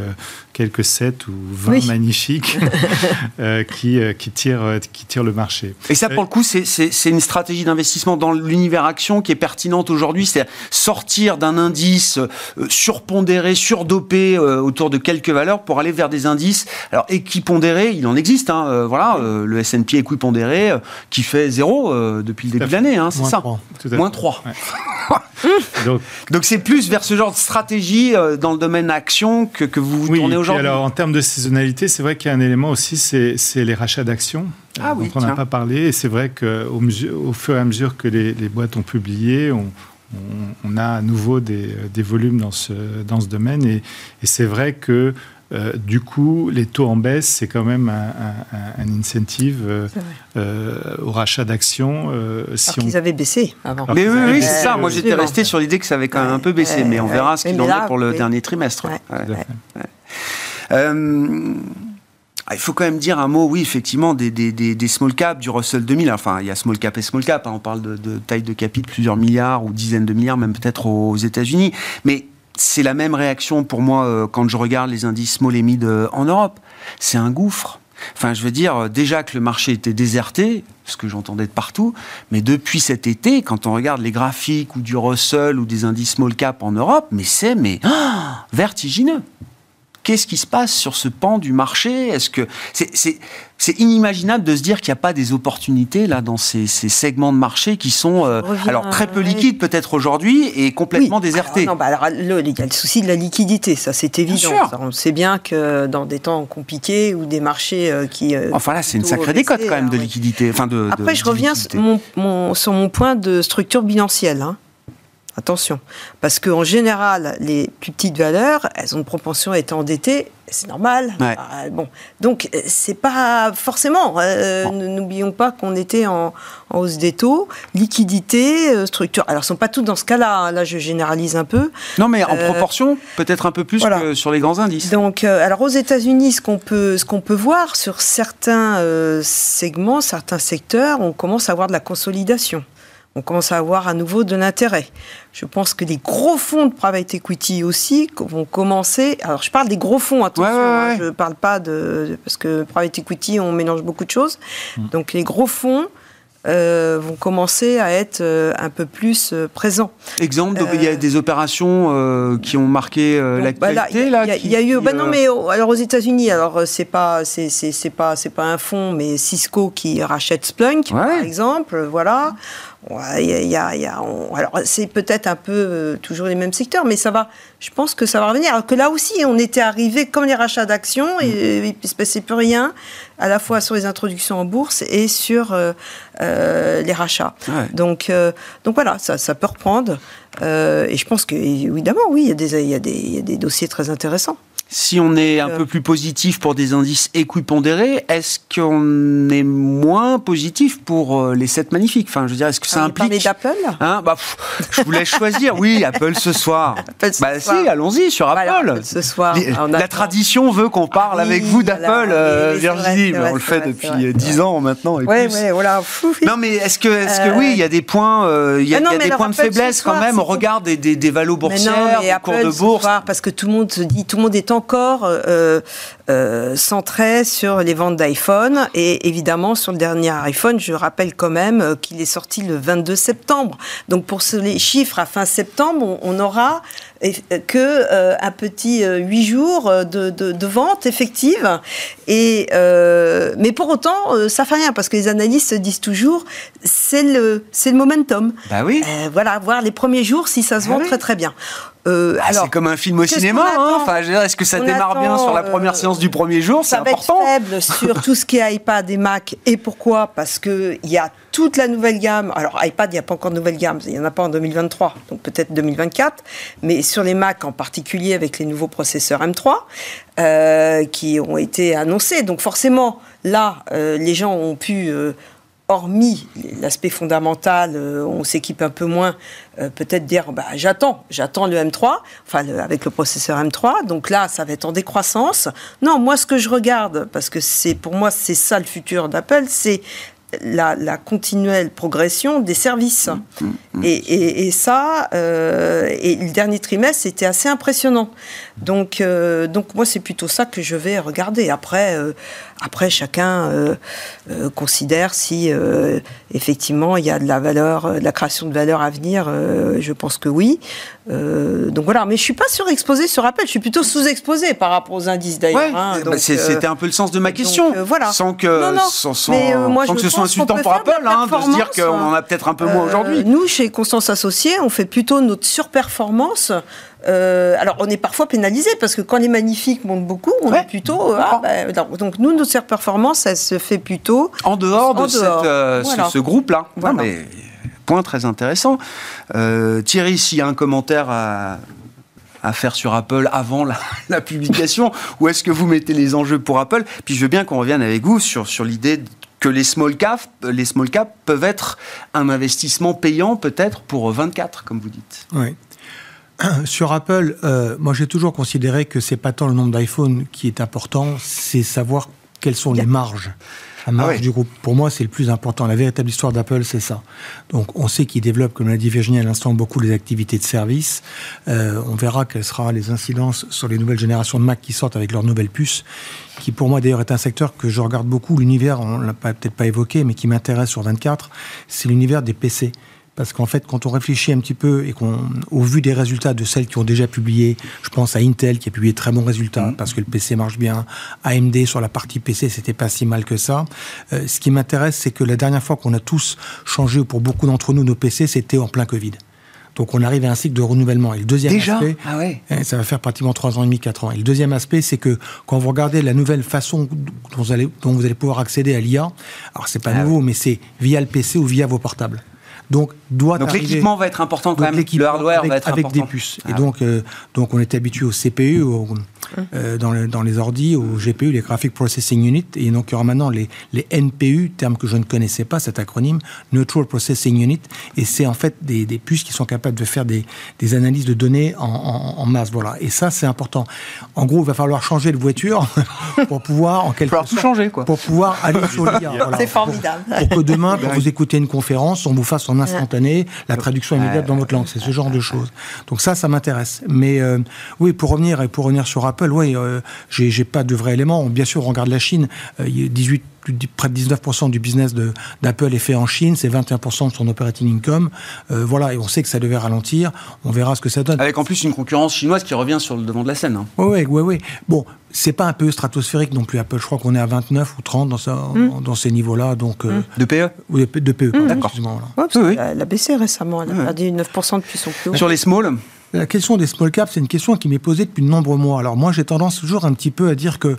quelques 7 ou 20 magnifiques *laughs* euh, qui, euh, qui, tirent, euh, qui tirent le marché. Et ça, pour le coup, c'est une stratégie d'investissement dans l'univers action qui est pertinente aujourd'hui. C'est sortir d'un indice surpondéré, surdopé autour de quelques valeurs pour aller vers des indices. Alors, équipondéré, il en existe. Hein, voilà, le S&P équipondéré qui fait zéro depuis le début de l'année. Hein, c'est ça. 3. Moins 3. *laughs* Donc, c'est plus vers ce genre de stratégie dans le domaine action que, que vous vous tournez alors, en termes de saisonnalité, c'est vrai qu'il y a un élément aussi, c'est les rachats d'actions. Ah on n'a pas parlé. Et c'est vrai qu'au au fur et à mesure que les, boîtes ont publié, on, on, a à nouveau des, des, volumes dans ce, dans ce domaine. Et, et c'est vrai que euh, du coup, les taux en baisse, c'est quand même un, un, incentive euh, euh, au rachat d'actions. si Alors on... qu'ils avaient baissé avant. Mais oui, oui c'est ça. Moi, j'étais resté sur l'idée que ça avait quand même un peu baissé, mais on verra ce qu'il en est pour le dernier trimestre. Euh, il faut quand même dire un mot, oui, effectivement, des, small caps, du Russell 2000. Enfin, il y a small cap et small cap. Hein. on parle de, taille de capital, plusieurs milliards ou dizaines de milliards, même peut-être aux États-Unis. Mais c'est la même réaction pour moi euh, quand je regarde les indices small et mid euh, en Europe. C'est un gouffre. Enfin, je veux dire, déjà que le marché était déserté, ce que j'entendais de partout, mais depuis cet été, quand on regarde les graphiques ou du Russell ou des indices small cap en Europe, mais c'est mais *gasps* vertigineux. Qu'est-ce qui se passe sur ce pan du marché? Est-ce que c'est inimaginable de se dire qu'il n'y a pas des opportunités là dans ces, segments de marché qui sont euh, alors très peu liquides peut-être aujourd'hui et complètement désertés. non, bah alors, il y a le souci de la liquidité, ça c'est évident. on sait bien que dans des temps compliqués ou des marchés euh, qui euh, enfin là c'est une sacrée décote quand même de liquidité. Enfin de, Après je reviens sur mon, sur mon, point de structure bilancielle. Hein. Attention, parce qu'en général, les plus petites valeurs, elles ont une propension à être endettées, c'est normal. Ah, bon, donc c'est pas forcément. Euh, n'oublions pas qu'on était en, hausse des taux, liquidité, euh, structure. Alors, elles sont pas toutes dans ce cas-là. Hein. Là, je généralise un peu. Non, mais en euh, proportion, peut-être un peu plus que sur les grands indices. Donc, alors aux États-Unis, ce qu'on peut, ce qu'on peut voir sur certains segments, certains secteurs, on commence à avoir de la consolidation on commence à avoir à nouveau de l'intérêt. Je pense que les gros fonds de private equity aussi vont commencer. Alors, je parle des gros fonds, attention, hein, je ne parle pas de. Parce que private equity, on mélange beaucoup de choses. Mm. Donc, les gros fonds. Euh, vont commencer à être euh, un peu plus euh, présents. Exemple, il y a des opérations qui ont marqué l'actualité là. Il y, a eu, bah non mais alors aux États-Unis, alors c'est pas c'est c'est pas c'est pas un fonds, mais Cisco qui rachète Splunk par exemple, voilà. Il y a, y a, alors c'est peut-être un peu euh, toujours les mêmes secteurs, mais ça va. Je pense que ça va revenir. Alors que là aussi, on était arrivé comme les rachats d'actions et mm. il ne se passait plus rien, à la fois sur les introductions en bourse et sur euh, euh, les rachats. Donc, donc voilà, ça, ça peut reprendre. et je pense que évidemment, oui, il y, a des, y des, il y a des dossiers très intéressants. Si on est un peu plus positif pour des indices équipondérés, est-ce qu'on est moins positif pour les 7 magnifiques? Enfin, je veux dire, est-ce que ça implique d'Apple? Hein bah, Je vous laisse choisir. Oui, Apple ce soir. *laughs* bah si, allons-y sur bah, Apple. ce soir. la tradition veut qu'on parle avec vous d'Apple, Virginie. on le fait depuis 10 ans maintenant. Oui, oui, voilà. Non, mais est-ce que, est-ce que oui, il y a des points, euh, il y a, ah des points de faiblesse quand même? au regard des, des, des valos boursières, des cours de bourse. parce que tout le monde se dit, tout le monde est encore euh, euh, centré sur les ventes d'iPhone et évidemment sur le dernier iPhone. Je rappelle quand même qu'il est sorti le 22 septembre. Donc pour les chiffres à fin septembre, on, aura que un petit huit jours de, de, de, vente effective. Et mais pour autant, ça fait rien parce que les analystes disent toujours c'est le c'est le momentum. Bah oui. Euh, voilà, voir les premiers jours si ça se vend ah très très bien. Euh, ah, c'est comme un film au cinéma. Hein. enfin, est-ce que ça démarre bien sur la première euh, séance du premier jour? C'est important. Va être faible sur tout ce qui est iPad et Mac. Et pourquoi? Parce que il y a toute la nouvelle gamme. Alors iPad, il n'y a pas encore de nouvelle gamme. Il n'y en a pas en 2023, donc peut-être 2024. Mais sur les Mac en particulier, avec les nouveaux processeurs M3 qui ont été annoncés. Donc forcément, là, les gens ont pu hormis l'aspect fondamental, euh, on s'équipe un peu moins, euh, peut-être dire bah, j'attends, j'attends le M3, enfin avec le processeur M3, donc là ça va être en décroissance. Non, moi ce que je regarde, parce que c'est pour moi c'est ça le futur d'Apple, c'est la, continuelle progression des services. Mmh, mmh, mmh. Et, ça, euh, et le dernier trimestre, c'était assez impressionnant. Donc, euh, donc moi, c'est plutôt ça que je vais regarder. Après, euh, après chacun considère si effectivement il y a de la valeur, de la création de valeur à venir. je pense que oui. donc voilà, mais je suis pas surexposé sur Apple. Je suis plutôt sous-exposé par rapport aux indices d'ailleurs. Hein. Bah, c'était un peu le sens de ma question. voilà. Sans que, Sans, sans, que ce soit insultant pour Apple, hein, de se dire qu'on en a peut-être un peu moins aujourd'hui. Nous, chez Constance Associés, on fait plutôt notre surperformance euh, alors, on est parfois pénalisé parce que quand les magnifiques montent beaucoup, on est plutôt. Ah, bah, donc, nous, notre performance, elle se fait plutôt. En dehors de euh, ce, groupe-là. point très intéressant. Euh, Thierry, s'il y a un commentaire à, faire sur Apple avant la, *laughs* publication *laughs* Ou est-ce que vous mettez les enjeux pour Apple? Puis je veux bien qu'on revienne avec vous sur, sur l'idée que les small caps, les small caps peuvent être un investissement payant peut-être pour 24, comme vous dites. Oui. *clears throat* Sur Apple, euh, moi j'ai toujours considéré que c'est pas tant le nombre d'iPhone qui est important, c'est savoir quelles sont les marges. La marge ah du groupe, pour moi, c'est le plus important. La véritable histoire d'Apple, c'est ça. Donc, on sait qu'ils développent, comme l'a dit Virginie à l'instant, beaucoup les activités de service. Euh, on verra quelles seront les incidences sur les nouvelles générations de Mac qui sortent avec leurs nouvelles puces, qui pour moi d'ailleurs est un secteur que je regarde beaucoup. L'univers, on l'a peut-être pas évoqué, mais qui m'intéresse sur 24, c'est l'univers des PC. Parce qu'en fait, quand on réfléchit un petit peu et qu'on, au vu des résultats de celles qui ont déjà publié, je pense à Intel qui a publié de très bons résultats mm. parce que le PC marche bien, AMD sur la partie PC, c'était pas si mal que ça. Euh, ce qui m'intéresse, c'est que la dernière fois qu'on a tous changé, pour beaucoup d'entre nous, nos PC, c'était en plein Covid. Donc on arrive à un cycle de renouvellement. Et le deuxième Déjà? aspect, ah ouais. Eh, ça va faire pratiquement trois ans et demi, quatre ans. Et le deuxième aspect, c'est que quand vous regardez la nouvelle façon dont vous allez, dont vous allez pouvoir accéder à l'IA, alors c'est pas ah nouveau, mais c'est via le PC ou via vos portables. Donc, doit donc l'équipement va être important quand même. Le hardware avec, va être avec des puces. et ah donc, euh, donc, on était habitué au CPU, au, euh, dans, dans, les ordi, au GPU, les Graphic Processing Unit. Et donc, il y aura maintenant les, les NPU, terme que je ne connaissais pas, cet acronyme, Neutral Processing Unit. Et c'est en fait des, des, puces qui sont capables de faire des, des analyses de données en, en, masse. Voilà. Et ça, c'est important. En gros, il va falloir changer de voiture *laughs* pour pouvoir, en quelque sorte, changer, quoi. pour pouvoir aller *laughs* sur l'IA. C'est formidable. Pour que demain, quand vous écoutez une conférence, on vous fasse en instantané la traduction immédiate dans votre langue. C'est ce genre de choses. Donc ça, ça m'intéresse. Mais euh, oui, pour revenir et pour revenir sur Apple, oui, euh, j'ai pas de vrais éléments. Bien sûr, on regarde la Chine. Euh, il y a 18 près de 19% du business d'Apple est fait en Chine, c'est 21% de son operating income. voilà, et on sait que ça devait ralentir. On verra ce que ça donne. Avec en plus une concurrence chinoise qui revient sur le devant de la scène. Oui, oui, oui. Bon, c'est pas un peu stratosphérique non plus Apple. Je crois qu'on est à 29 ou 30 dans, hmm. dans ces niveaux-là. Donc, hmm. De PE Oui, de PE. Hmm. D'accord. Elle a baissé récemment. Elle a perdu 9% depuis son plus Sur les small la question des small caps, c'est une question qui m'est posée depuis de nombreux mois. Alors moi, j'ai tendance toujours un petit peu à dire que euh,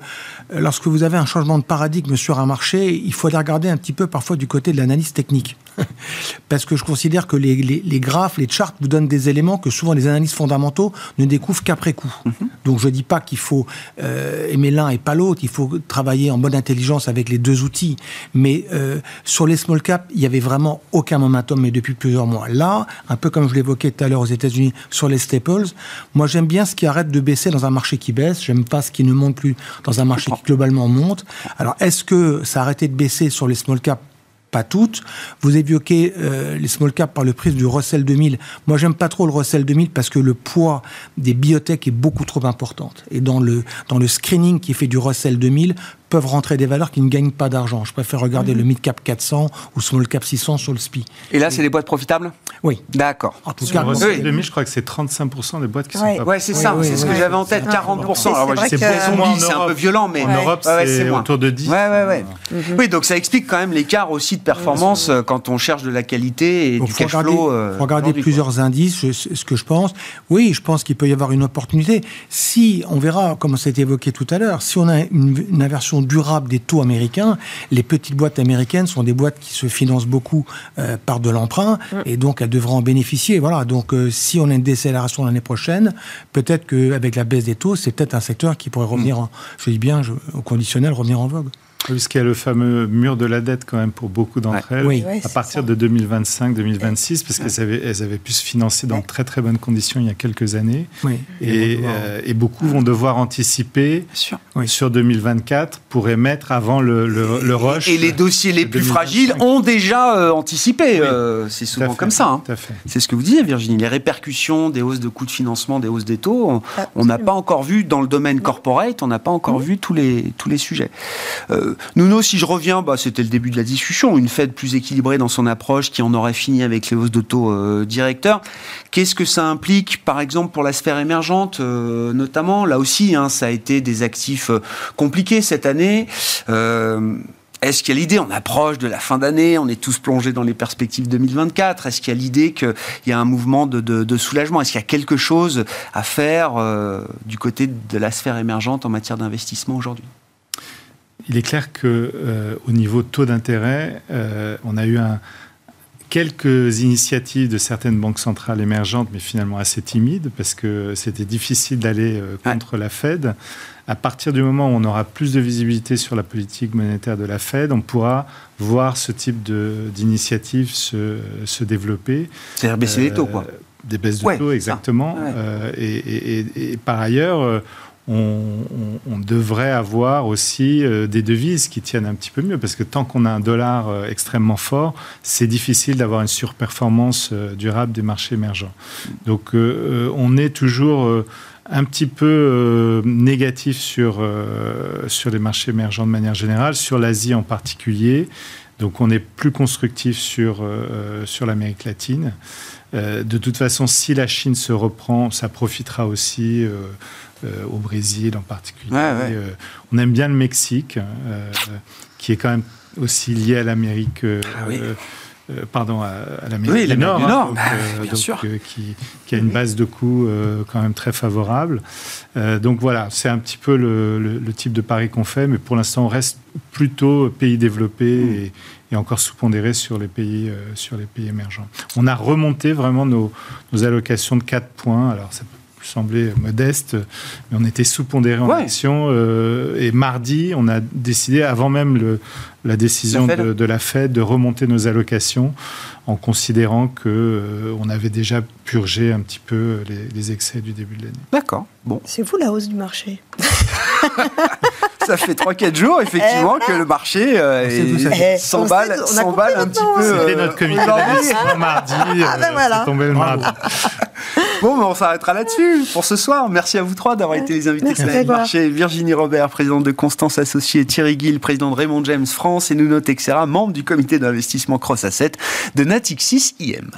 lorsque vous avez un changement de paradigme sur un marché, il faut aller regarder un petit peu parfois du côté de l'analyse technique. *laughs* Parce que je considère que les, les, graphes, les charts vous donnent des éléments que souvent les analystes fondamentaux ne découvrent qu'après coup. Mhm. Donc je ne dis pas qu'il faut euh, aimer l'un et pas l'autre, il faut travailler en bonne intelligence avec les deux outils. Mais euh, sur les small caps, il n'y avait vraiment aucun momentum, mais depuis plusieurs mois. Là, un peu comme je l'évoquais tout à l'heure aux États-Unis sur les staples, moi j'aime bien ce qui arrête de baisser dans un marché qui baisse, j'aime pas ce qui ne monte plus dans un marché qui globalement monte. Alors est-ce que ça a arrêté de baisser sur les small caps pas toutes. Vous évoquez euh, les small caps par le prisme du Russell 2000. Moi, j'aime pas trop le Russell 2000 parce que le poids des biotech est beaucoup trop important. Et dans le, dans le screening qui fait du Russell 2000, peuvent rentrer des valeurs qui ne gagnent pas d'argent. Je préfère regarder mhm. le mid cap 400 ou small cap 600 sur le SPI. Et là, c'est des boîtes profitables? Oui. D'accord. En tout cas, oui. 2000, je crois que c'est 35% des boîtes qui sont pas Ouais, c'est ça, c'est ce que j'avais en tête, 40%. Alors, c'est un peu violent, mais en Europe, c'est autour de 10. Ouais, ouais, ouais. Mhm. Oui, donc ça explique quand même l'écart aussi de performance quand on cherche de la qualité et du cash flow. Euh, regarder plusieurs indices, ce que je pense. Oui, je pense qu'il peut y avoir une opportunité. Si, on verra, comme ça a été évoqué tout à l'heure, si on a une, une inversion durable des taux américains, les petites boîtes américaines sont des boîtes qui se financent beaucoup euh, par de l'emprunt mm. et donc elles devraient en bénéficier. Voilà. Donc euh, si on a une décélération l'année prochaine, peut-être qu'avec la baisse des taux, c'est peut-être un secteur qui pourrait revenir, mm. je dis bien, au conditionnel, revenir en vogue. Puisqu'il y a le fameux mur de la dette quand même pour beaucoup d'entre elles, oui. à partir de 2025-2026, parce qu'elles avaient, elles avaient pu se financer dans de très très bonnes conditions il y a quelques années. Et, euh, et, beaucoup vont devoir anticiper sur 2024 pour émettre avant le, le, rush. Et, les dossiers les plus fragiles ont déjà euh, anticipé. Euh, c'est souvent comme ça. Hein. C'est ce que vous disiez, Virginie. Les répercussions des hausses de coûts de financement, des hausses des taux, on n'a pas encore vu dans le domaine corporate, on n'a pas encore vu tous les, tous les sujets. Nuno, si je reviens, bah, c'était le début de la discussion, une Fed plus équilibrée dans son approche qui en aurait fini avec les hausses de taux euh, directeurs. Qu'est-ce que ça implique, par exemple, pour la sphère émergente, euh, notamment? Là aussi, hein, ça a été des actifs euh, compliqués cette année. Est-ce qu'il y a l'idée, on approche de la fin d'année, on est tous plongés dans les perspectives 2024, est-ce qu'il y a l'idée qu'il y a un mouvement de, soulagement? Est-ce qu'il y a quelque chose à faire du côté de la sphère émergente en matière d'investissement aujourd'hui? Il est clair que euh, au niveau taux d'intérêt, euh, on a eu quelques initiatives de certaines banques centrales émergentes, mais finalement assez timides, parce que c'était difficile d'aller euh, contre la Fed. À partir du moment où on aura plus de visibilité sur la politique monétaire de la Fed, on pourra voir ce type d'initiative se, se, développer. C'est-à-dire baisser les taux, quoi. Des baisses de taux, exactement. et, par ailleurs, on, devrait avoir aussi euh, des devises qui tiennent un petit peu mieux, parce que tant qu'on a un dollar euh, extrêmement fort, c'est difficile d'avoir une surperformance euh, durable des marchés émergents. Donc on est toujours un petit peu négatif sur, sur les marchés émergents de manière générale, sur l'Asie en particulier. Donc on est plus constructif sur, sur l'Amérique latine. de toute façon, si la Chine se reprend, ça profitera aussi au Brésil en particulier. Euh, on aime bien le Mexique, euh, qui est quand même aussi lié à l'Amérique. Ah pardon, à, l'Amérique du Nord, hein, bah, bien sûr. qui, a une base de coûts quand même très favorable. donc voilà, c'est un petit peu le, type de pari qu'on fait, mais pour l'instant, on reste plutôt pays développés mm. et, encore sous-pondéré sur les pays sur les pays émergents. On a remonté vraiment nos, nos allocations de 4 points. Alors ça semblait modeste, mais on était sous-pondéré en action. Euh, et mardi, on a décidé, avant même le, la décision de, la Fed, de remonter nos allocations en considérant que euh, on avait déjà purgé un petit peu les, excès du début de l'année. D'accord. Bon. C'est vous la hausse du marché. *laughs* ça fait 3-4 jours, effectivement, que le marché euh, *laughs* s'emballe un petit peu. C'était notre comité d'investissement mardi. Ah ben voilà. tombé le mardi. *laughs* Bon, on s'arrêtera là-dessus pour ce soir. Merci à vous trois d'avoir été les invités de la marché. Virginie Robert, présidente de Constance Associée, Thierry Gill, président de Raymond James France et Nuno Texera, membre du comité d'investissement Cross Asset de Natixis IM.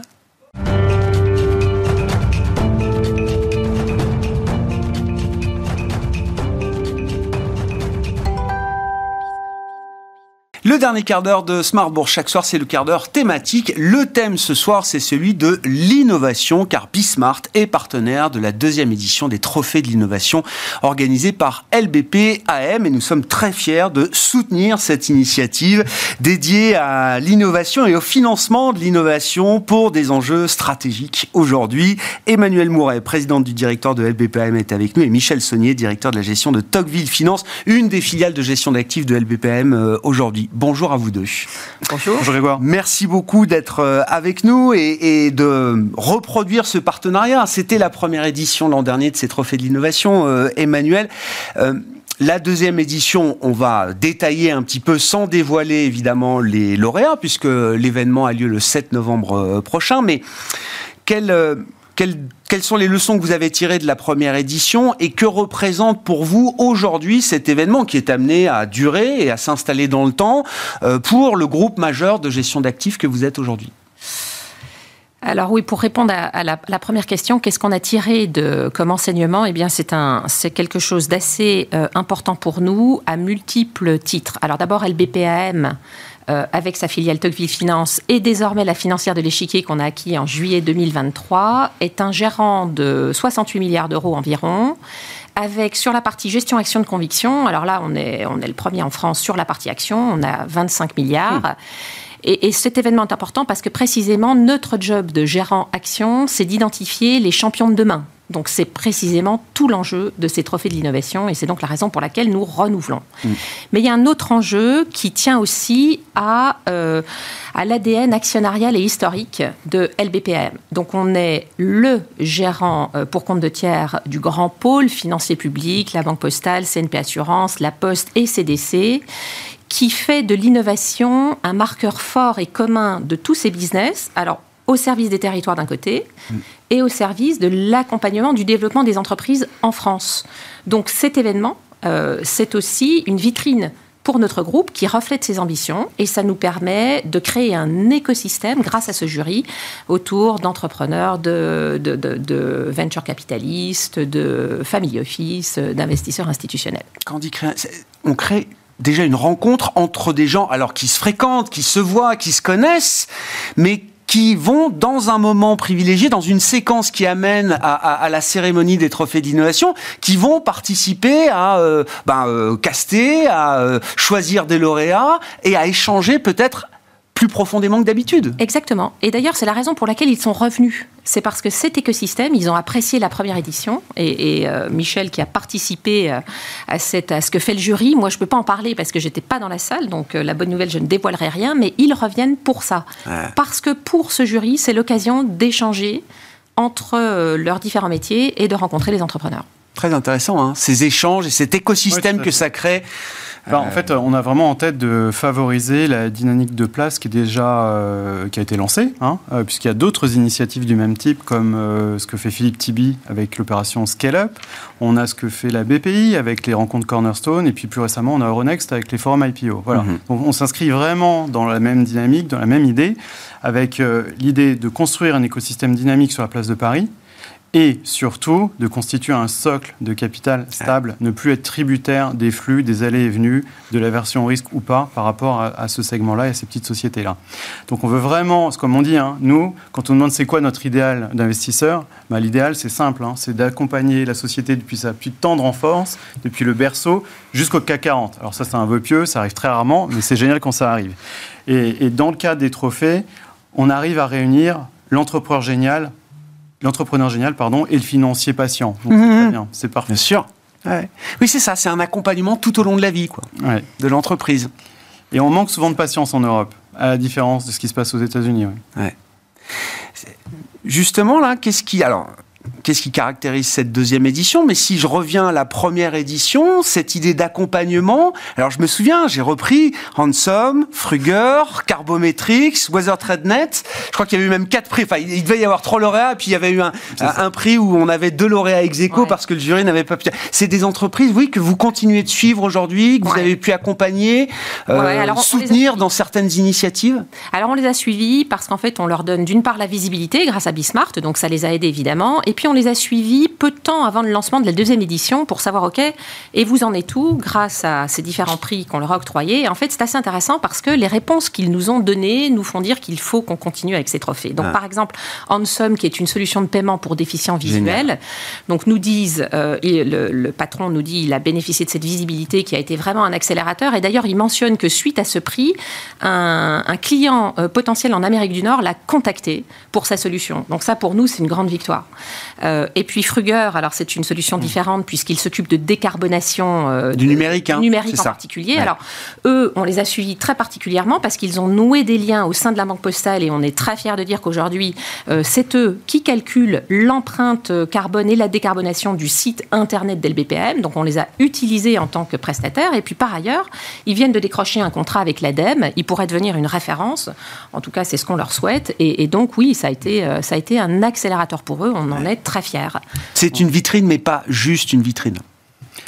Le dernier quart d'heure de Smart Bourse chaque soir, c'est le quart d'heure thématique. Le thème ce soir, c'est celui de l'innovation, car Bismart est partenaire de la deuxième édition des Trophées de l'innovation organisée par LBP AM et nous sommes très fiers de soutenir cette initiative dédiée à l'innovation et au financement de l'innovation pour des enjeux stratégiques aujourd'hui. Emmanuel Mouret, présidente du directeur de LBPAM, est avec nous et Michel Saunier, directeur de la gestion de Tocqueville Finance, une des filiales de gestion d'actifs de LBPM euh, aujourd'hui. Bonjour à vous deux. Bonjour. Bonjour Grégoire. Merci beaucoup d'être euh, avec nous et, de reproduire ce partenariat. C'était la première édition l'an dernier de ces trophées de l'innovation, euh, Emmanuel. Euh, la deuxième édition, on va détailler un petit peu sans dévoiler évidemment les lauréats, puisque l'événement a lieu le 7 novembre prochain. Mais quel, quelles sont les leçons que vous avez tirées de la première édition et que représente pour vous aujourd'hui cet événement qui est amené à durer et à s'installer dans le temps euh, pour le groupe majeur de gestion d'actifs que vous êtes aujourd'hui? Alors oui, pour répondre à, la, première question, qu'est-ce qu'on a tiré comme enseignement? Eh bien, c'est quelque chose d'assez euh, important pour nous à multiples titres. Alors d'abord, LBPAM euh, avec sa filiale Tocqueville Finance et désormais la financière de l'échiquier qu'on a acquis en juillet 2023, est un gérant de 68 milliards d'euros environ avec sur la partie gestion action de conviction, alors là on est, on est le premier en France sur la partie action, on a 25 milliards. Hmm. Et, et, cet événement est important parce que précisément notre job de gérant action, c'est d'identifier les champions de demain. Donc c'est précisément tout l'enjeu de ces trophées de l'innovation et c'est donc la raison pour laquelle nous renouvelons. Mm. Mais il y a un autre enjeu qui tient aussi à, euh, à l'ADN actionnarial et historique de LBPM. Donc on est le gérant euh, pour compte de tiers du grand pôle financier public, la Banque Postale, CNP Assurance, la Poste et CDC qui fait de l'innovation un marqueur fort et commun de tous ces business. Alors, au service des territoires d'un côté mm. et au service de l'accompagnement du développement des entreprises en France. Donc cet événement, euh, c'est aussi une vitrine pour notre groupe qui reflète ses ambitions et ça nous permet de créer un écosystème grâce à ce jury autour d'entrepreneurs, de, de, de, venture capitalistes, de family office, d'investisseurs institutionnels. Quand on dit créer, on crée déjà une rencontre entre des gens alors qui se fréquentent, qui se voient, qui se connaissent, mais qui vont dans un moment privilégié, dans une séquence qui amène à, la cérémonie des trophées d'innovation, qui vont participer à euh, ben, euh, caster, à euh, choisir des lauréats et à échanger peut-être plus profondément que d'habitude. Exactement. Et d'ailleurs, c'est la raison pour laquelle ils sont revenus. C'est parce que cet écosystème, ils ont apprécié la première édition. Et, euh, Michel, qui a participé euh, à, cette, à ce que fait le jury, moi, je ne peux pas en parler parce que j'étais pas dans la salle. Donc, euh, la bonne nouvelle, je ne dévoilerai rien. Mais ils reviennent pour ça. Parce que pour ce jury, c'est l'occasion d'échanger entre leurs différents métiers et de rencontrer les entrepreneurs. Très intéressant, hein, ces échanges et cet écosystème que ça crée en euh, fait, on a vraiment en tête de favoriser la dynamique de place qui est déjà euh, qui a été lancée, hein, euh, puisqu'il y a d'autres initiatives du même type, comme ce que fait Philippe Tibi avec l'opération Scale Up. On a ce que fait la BPI avec les rencontres Cornerstone, et puis plus récemment, on a Euronext avec les forums IPO. Voilà. Mhm. on s'inscrit vraiment dans la même dynamique, dans la même idée, avec l'idée de construire un écosystème dynamique sur la place de Paris et surtout de constituer un socle de capital stable, ne plus être tributaire des flux, des allées et venues, de la version risque ou pas par rapport à, ce segment-là et à ces petites sociétés-là. Donc on veut vraiment, comme on dit, hein, nous, quand on demande c'est quoi notre idéal d'investisseur, bah, l'idéal c'est simple, hein, c'est d'accompagner la société depuis sa plus tendre enfance, depuis le berceau, jusqu'au CAC 40. Alors ça c'est un vœu pieux, ça arrive très rarement, mais c'est génial quand ça arrive. Et, et dans le cas des trophées, on arrive à réunir l'entrepreneur génial l'entrepreneur génial, pardon, et le financier patient. c'est mhm. bien, c'est parfait. Bien sûr. Oui, c'est ça, c'est un accompagnement tout au long de la vie, quoi, de l'entreprise. Et on manque souvent de patience en Europe, à la différence de ce qui se passe aux États-Unis. Justement, là, qu'est-ce qui. Alors, qu'est-ce qui caractérise cette deuxième édition? Mais si je reviens à la première édition, cette idée d'accompagnement, alors je me souviens, j'ai repris Hansom, Fruger, Carbometrix, Weather TradeNet. Je crois qu'il y avait eu même quatre prix. Enfin, il devait y avoir trois lauréats, puis il y avait eu un, un prix où on avait deux lauréats ex aequo parce que le jury n'avait pas pu. C'est des entreprises, oui, que vous continuez de suivre aujourd'hui, que vous avez pu accompagner, euh, soutenir dans certaines initiatives? Alors on les a suivis parce qu'en fait, on leur donne d'une part la visibilité grâce à Bismart, donc ça les a aidés évidemment, et puis on les a suivis peu de temps avant le lancement de la deuxième édition pour savoir, OK, et vous en êtes où grâce à ces différents prix qu'on leur a octroyés. en fait, c'est assez intéressant parce que les réponses qu'ils nous ont données nous font dire qu'il faut qu'on continue avec ces trophées. Donc, ah. par exemple, Ansum, qui est une solution de paiement pour déficients visuels, donc nous disent, euh, le, patron nous dit, il a bénéficié de cette visibilité qui a été vraiment un accélérateur. Et d'ailleurs, il mentionne que suite à ce prix, un, client euh, potentiel en Amérique du Nord l'a contacté pour sa solution. Donc ça, pour nous, c'est une grande victoire. Euh, et puis Fruger, alors c'est une solution différente puisqu'il s'occupe de décarbonation du numérique, hein, numérique en particulier. Alors eux, on les a suivis très particulièrement parce qu'ils ont noué des liens au sein de la Banque Postale et on est très fiers de dire qu'aujourd'hui, euh, c'est eux qui calculent l'empreinte carbone et la décarbonation du site internet d'LBPM. Donc on les a utilisés en tant que prestataires. Et puis par ailleurs, ils viennent de décrocher un contrat avec l'ADEME. Ils pourraient devenir une référence. En tout cas, c'est ce qu'on leur souhaite. Et, donc oui, ça a, été, euh, ça a été un accélérateur pour eux. On en est C'est une vitrine, mais pas juste une vitrine.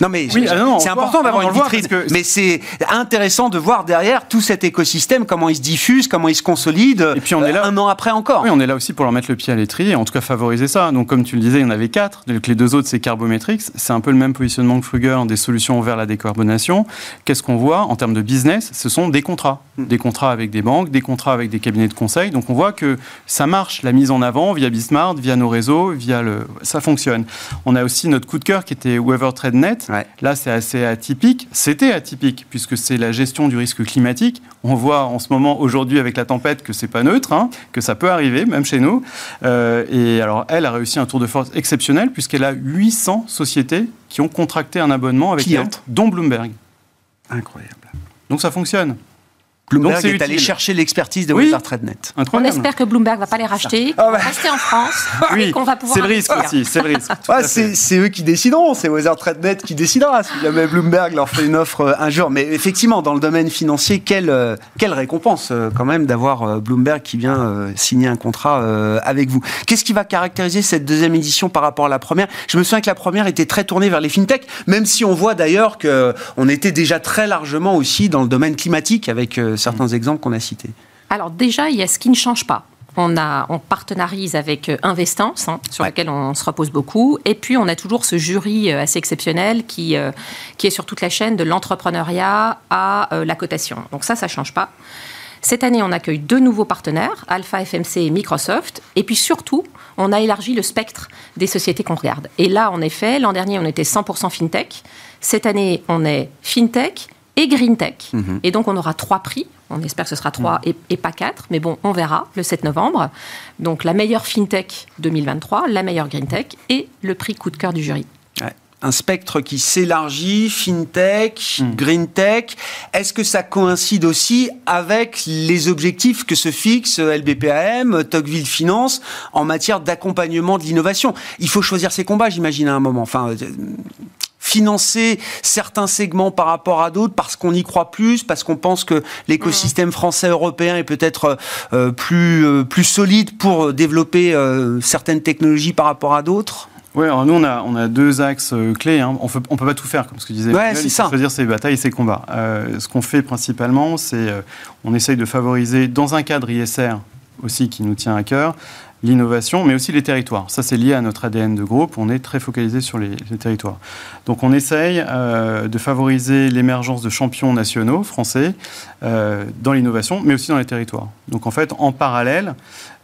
Non, mais ah c'est important d'avoir une vitrine. Mais c'est intéressant de voir derrière tout cet écosystème, comment il se diffuse, comment il se consolide. Et puis on est là un an après encore. Oui, on est là aussi pour leur mettre le pied à l'étrier, en tout cas favoriser ça. Donc comme tu le disais, il y en avait quatre. Donc les deux autres, c'est Carbometrics. C'est un peu le même positionnement que Fruger, des solutions vers la décarbonation. Qu'est-ce qu'on voit en termes de business? Ce sont des contrats. Hmm. Des contrats avec des banques, des contrats avec des cabinets de conseil. Donc on voit que ça marche, la mise en avant via Bismart, via nos réseaux, via le... Ça fonctionne. On a aussi notre coup de cœur qui était Weather Trade Net Là, c'est assez atypique. C'était atypique, puisque c'est la gestion du risque climatique. On voit en ce moment, aujourd'hui, avec la tempête, que c'est pas neutre, hein, que ça peut arriver, même chez nous. Euh, et alors, elle a réussi un tour de force exceptionnel, puisqu'elle a 800 sociétés qui ont contracté un abonnement avec elle, dont Bloomberg. Incroyable. Donc ça fonctionne. Bloomberg est, allé chercher l'expertise de oui. TradeNet. On espère que Bloomberg va pas les racheter, ah rester en France, *laughs* oui. qu'on va pouvoir. C'est le risque aussi, c'est le risque. c'est eux qui décideront, c'est TradeNet qui décidera si jamais Bloomberg leur fait une offre euh, un jour. Mais effectivement, dans le domaine financier, quelle, euh, quelle récompense euh, quand même d'avoir Bloomberg qui vient signer un contrat avec vous. Qu'est-ce qui va caractériser cette deuxième édition par rapport à la première? Je me souviens que la première était très tournée vers les fintechs, même si on voit d'ailleurs qu'on était déjà très largement aussi dans le domaine climatique avec certains exemples qu'on a cités Alors déjà, il y a ce qui ne change pas. On, a, on partenarise avec euh, Investance, hein, sur lequel on se repose beaucoup. Et puis, on a toujours ce jury euh, assez exceptionnel qui, euh, qui est sur toute la chaîne de l'entrepreneuriat à la cotation. Donc ça, ça ne change pas. Cette année, on accueille deux nouveaux partenaires, Alpha FMC et Microsoft. Et puis surtout, on a élargi le spectre des sociétés qu'on regarde. Et là, en effet, l'an dernier, on était 100% FinTech. Cette année, on est FinTech, et Green Tech. Mhm. Et donc, on aura trois prix. On espère que ce sera trois mhm. et, pas quatre, mais bon, on verra le 7 novembre. Donc, la meilleure FinTech 2023, la meilleure Green Tech et le prix coup de cœur du jury. un spectre qui s'élargit, FinTech, mhm. Green Tech. Est-ce que ça coïncide aussi avec les objectifs que se fixe LBPAM, Tocqueville Finance en matière d'accompagnement de l'innovation? Il faut choisir ses combats, j'imagine, à un moment. Enfin, euh, financer certains segments par rapport à d'autres parce qu'on y croit plus, parce qu'on pense que l'écosystème français européen est peut-être euh, plus, euh, plus solide pour développer euh, certaines technologies par rapport à d'autres oui, alors nous, on a, on a deux axes clés. Hein. On ne peut pas tout faire, comme ce que disait ouais, c'est ça. choisir ses batailles et ses combats. ce qu'on fait principalement, c'est on essaye de favoriser, dans un cadre ISR aussi qui nous tient à cœur, l'innovation, mais aussi les territoires. Ça, c'est lié à notre ADN de groupe. On est très focalisé sur les, territoires. Donc, on essaye euh, de favoriser l'émergence de champions nationaux français euh, dans l'innovation, mais aussi dans les territoires. Donc, en fait, en parallèle,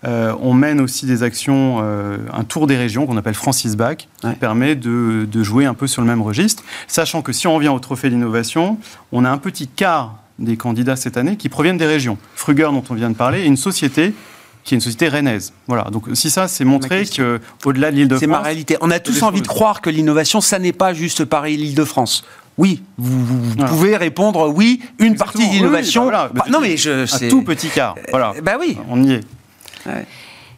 euh, on mène aussi des actions, un tour des régions qu'on appelle Francis Bac, qui permet de, de, jouer un peu sur le même registre, sachant que si on revient au trophée d'innovation, on a un petit quart des candidats cette année qui proviennent des régions. Fruger, dont on vient de parler, est une société qui est une société rennaise. Voilà. Donc si ça, c'est montrer que au-delà de l'Île-de-France, c'est ma réalité. On a tous envie de croire que l'innovation, ça n'est pas juste Paris, l'Île-de-France. Oui, vous, pouvez répondre oui, une partie d'innovation. Bah non, mais je, un tout petit quart. Voilà. Bah oui. On y est.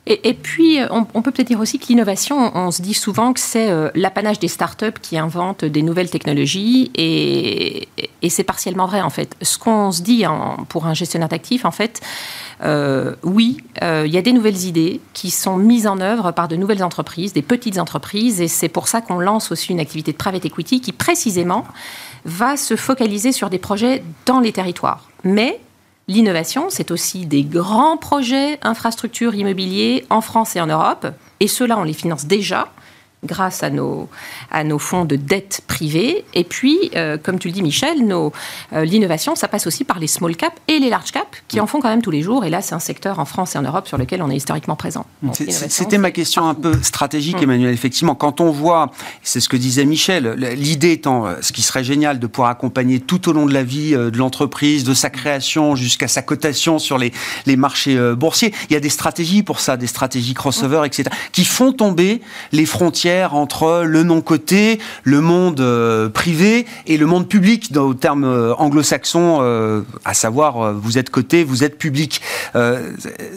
Et, puis, on, peut peut-être dire aussi que l'innovation, on, se dit souvent que c'est euh, l'apanage des startups qui inventent des nouvelles technologies, et, c'est partiellement vrai en fait. Ce qu'on se dit pour un gestionnaire d'actifs, en fait, euh, oui, euh, il y a des nouvelles idées qui sont mises en œuvre par de nouvelles entreprises, des petites entreprises, et c'est pour ça qu'on lance aussi une activité de private equity qui précisément va se focaliser sur des projets dans les territoires. Mais L'innovation, c'est aussi des grands projets infrastructures immobiliers en France et en Europe, Et ceux-là, on les finance déjà grâce à nos, à nos fonds de dette privée. Et puis, euh, comme tu le dis, Michel, euh, l'innovation, ça passe aussi par les small cap et les large cap qui en font quand même tous les jours. Et là, c'est un secteur en France et en Europe sur lequel on est historiquement présent. C'était ma question un peu stratégique, mm. Emmanuel. Effectivement, quand on voit, c'est ce que disait Michel, l'idée étant, euh, ce qui serait génial, de pouvoir accompagner tout au long de la vie de l'entreprise, de sa création jusqu'à sa cotation sur les, les marchés boursiers. Il y a des stratégies pour ça, des stratégies crossover, etc., qui font tomber les frontières entre le non-coté, le monde euh, privé et le monde public, dans, au terme euh, anglo-saxon, euh, à savoir vous êtes coté, vous êtes public.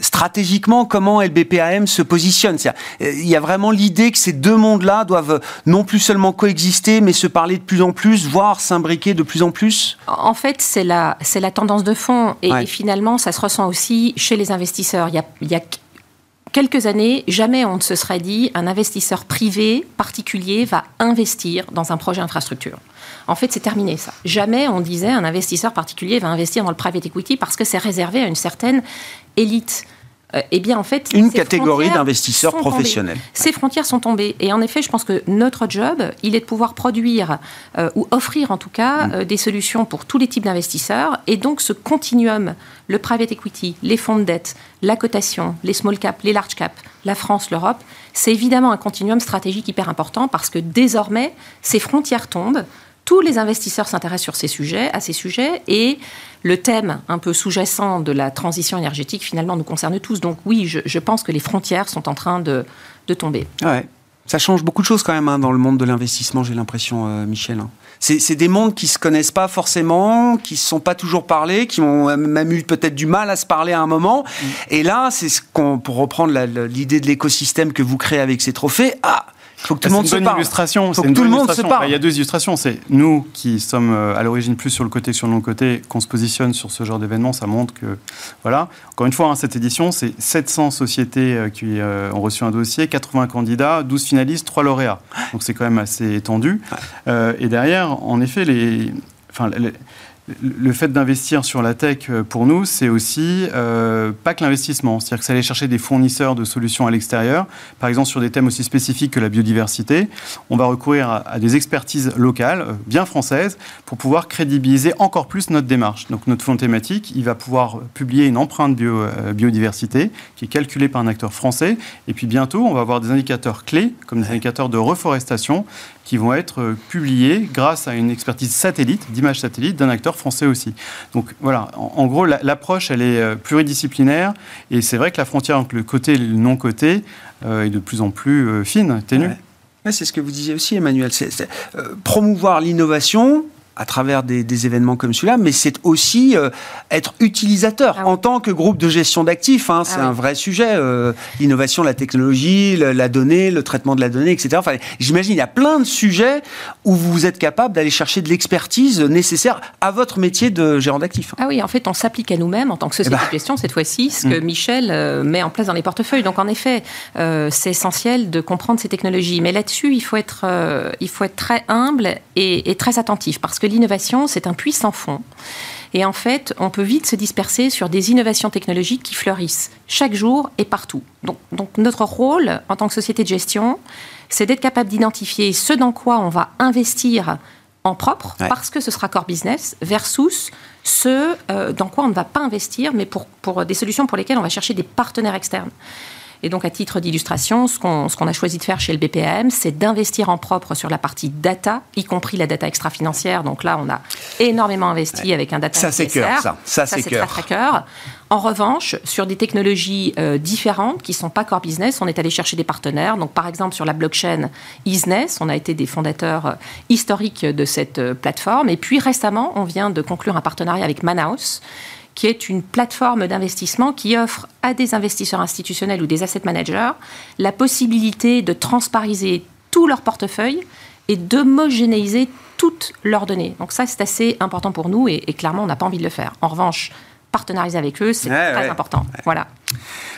stratégiquement, comment LBPAM se positionne? Il y a vraiment l'idée que ces deux mondes-là doivent non plus seulement coexister, mais se parler de plus en plus, voire s'imbriquer de plus en plus? En fait, c'est la, c'est la tendance de fond. Et, finalement, ça se ressent aussi chez les investisseurs. Il y a, il y a quelques années, jamais on ne se serait dit un investisseur privé particulier va investir dans un projet infrastructure. En fait, c'est terminé ça. Jamais on disait un investisseur particulier va investir dans le private equity parce que c'est réservé à une certaine élite. Euh, eh bien, en fait, une catégorie d'investisseurs professionnels. Ces frontières sont tombées. Et en effet, je pense que notre job, il est de pouvoir produire euh, ou offrir en tout cas mm. euh, des solutions pour tous les types d'investisseurs. Et donc, ce continuum, le private equity, les fonds de dette, la cotation, les small cap, les large cap, la France, l'Europe, c'est évidemment un continuum stratégique hyper important parce que désormais, ces frontières tombent tous les investisseurs s'intéressent sur ces sujets, à ces sujets, et le thème un peu sous-jacent de la transition énergétique finalement nous concerne tous. Donc oui, je, pense que les frontières sont en train de, tomber. Ouais. Ça change beaucoup de choses quand même hein, dans le monde de l'investissement, j'ai l'impression, euh, Michel. Hein. C'est des mondes qui se connaissent pas forcément, qui se sont pas toujours parlé, qui ont même eu peut-être du mal à se parler à un moment. Mm. Et là, c'est ce qu'on, pour reprendre l'idée de l'écosystème que vous créez avec ces trophées, ah, faut que tout le monde se parle. Illustration. Faut que tout le monde se parle. Il y a deux illustrations. C'est nous qui sommes euh, à l'origine plus sur le côté que sur le côté, qu'on se positionne sur ce genre d'événement. Ça montre que, voilà. Encore une fois, hein, cette édition, c'est 700 sociétés euh, qui euh, ont reçu un dossier, 80 candidats, 12 finalistes, 3 lauréats. Donc c'est quand même assez étendu. et derrière, en effet, les, enfin, les, le fait d'investir sur la tech, euh, pour nous, c'est aussi euh, pas que l'investissement. C'est-à-dire que c'est aller chercher des fournisseurs de solutions à l'extérieur, par exemple sur des thèmes aussi spécifiques que la biodiversité. On va recourir à, des expertises locales, euh, bien françaises, pour pouvoir crédibiliser encore plus notre démarche. Donc notre fonds thématique, il va pouvoir publier une empreinte bio, biodiversité qui est calculée par un acteur français. Et puis bientôt, on va avoir des indicateurs clés, comme des indicateurs de reforestation, qui vont être euh, publiés grâce à une expertise satellite, d'image satellite, d'un acteur français aussi. Donc voilà, en, gros, l'approche, elle est euh, pluridisciplinaire, et c'est vrai que la frontière entre le côté et le non-côté euh, est de plus en plus fine, ténue. c'est ce que vous disiez aussi, Emmanuel. C'est, promouvoir l'innovation, à travers des, événements comme celui-là, mais c'est aussi euh, être utilisateur ah en tant que groupe de gestion d'actifs. Hein, c'est ah un vrai sujet. Euh, l'innovation, la technologie, la donnée, le traitement de la donnée, etc. Enfin, J'imagine il y a plein de sujets où vous êtes capable d'aller chercher de l'expertise nécessaire à votre métier de gérant d'actifs. Ah oui, en fait, on s'applique à nous-mêmes en tant que société eh ben. de gestion cette fois-ci, ce que mm. Michel euh, met en place dans les portefeuilles. Donc en effet, c'est essentiel de comprendre ces technologies. Mais là-dessus, il faut être, il faut être très humble et, et très attentif parce que l'innovation, c'est un puissant fond. Et en fait, on peut vite se disperser sur des innovations technologiques qui fleurissent chaque jour et partout. Donc, donc notre rôle en tant que société de gestion, c'est d'être capable d'identifier ce dans quoi on va investir en propre, parce que ce sera core business, versus ce euh, dans quoi on ne va pas investir, mais pour, pour des solutions pour lesquelles on va chercher des partenaires externes. Et donc, à titre d'illustration, ce qu'on a choisi de faire chez le BPM, c'est d'investir en propre sur la partie data, y compris la data extra-financière. Donc là, on a énormément investi avec un data Ça, c'est cœur, ça. Ça, c'est cœur. En revanche, sur des technologies euh, différentes qui ne sont pas core business, on est allé chercher des partenaires. Donc, par exemple, sur la blockchain Isness, on a été des fondateurs euh, historiques de cette euh, plateforme. Et puis, récemment, on vient de conclure un partenariat avec Manhouse qui est une plateforme d'investissement qui offre à des investisseurs institutionnels ou des asset managers la possibilité de transpariser tout leur portefeuille et d'homogénéiser toutes leurs données. Donc ça, c'est assez important pour nous et, clairement, on n'a pas envie de le faire. En revanche, partenariser avec eux, c'est très important. Voilà.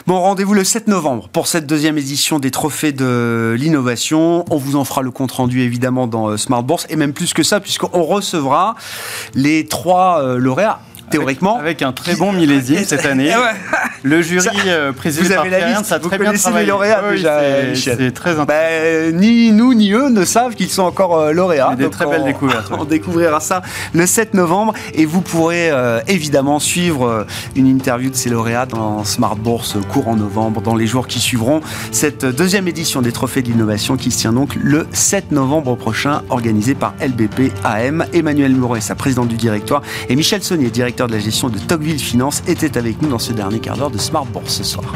Bon, rendez-vous le 7 novembre pour cette deuxième édition des Trophées de l'innovation. On vous en fera le compte rendu évidemment dans euh, Smart Bourse et même plus que ça, puisqu'on recevra les trois euh, lauréats théoriquement. Avec, un très bon millésime cette *laughs* année. Le jury euh, présidé vous par avez la liste, ça a vous très bien travaillé. les lauréats Oui, déjà, c'est- très intéressant. Ben, ni nous ni eux ne savent qu'ils sont encore euh, lauréats. Des très belles on- découvertes, *laughs* ouais. On découvrira ça le 7 novembre et vous pourrez euh, évidemment suivre une interview de ces lauréats dans Smart Bourse courant novembre, dans les jours qui suivront. Cette deuxième édition des Trophées de l'innovation qui se tient donc le 7 novembre prochain, organisée par LBP AM. Emmanuel Mouret, sa présidente du directoire, et Michel Saunier, directeur de la gestion de Tocqueville Finance, étaient avec nous dans ce dernier quart d'heure de Smart Bourse ce soir.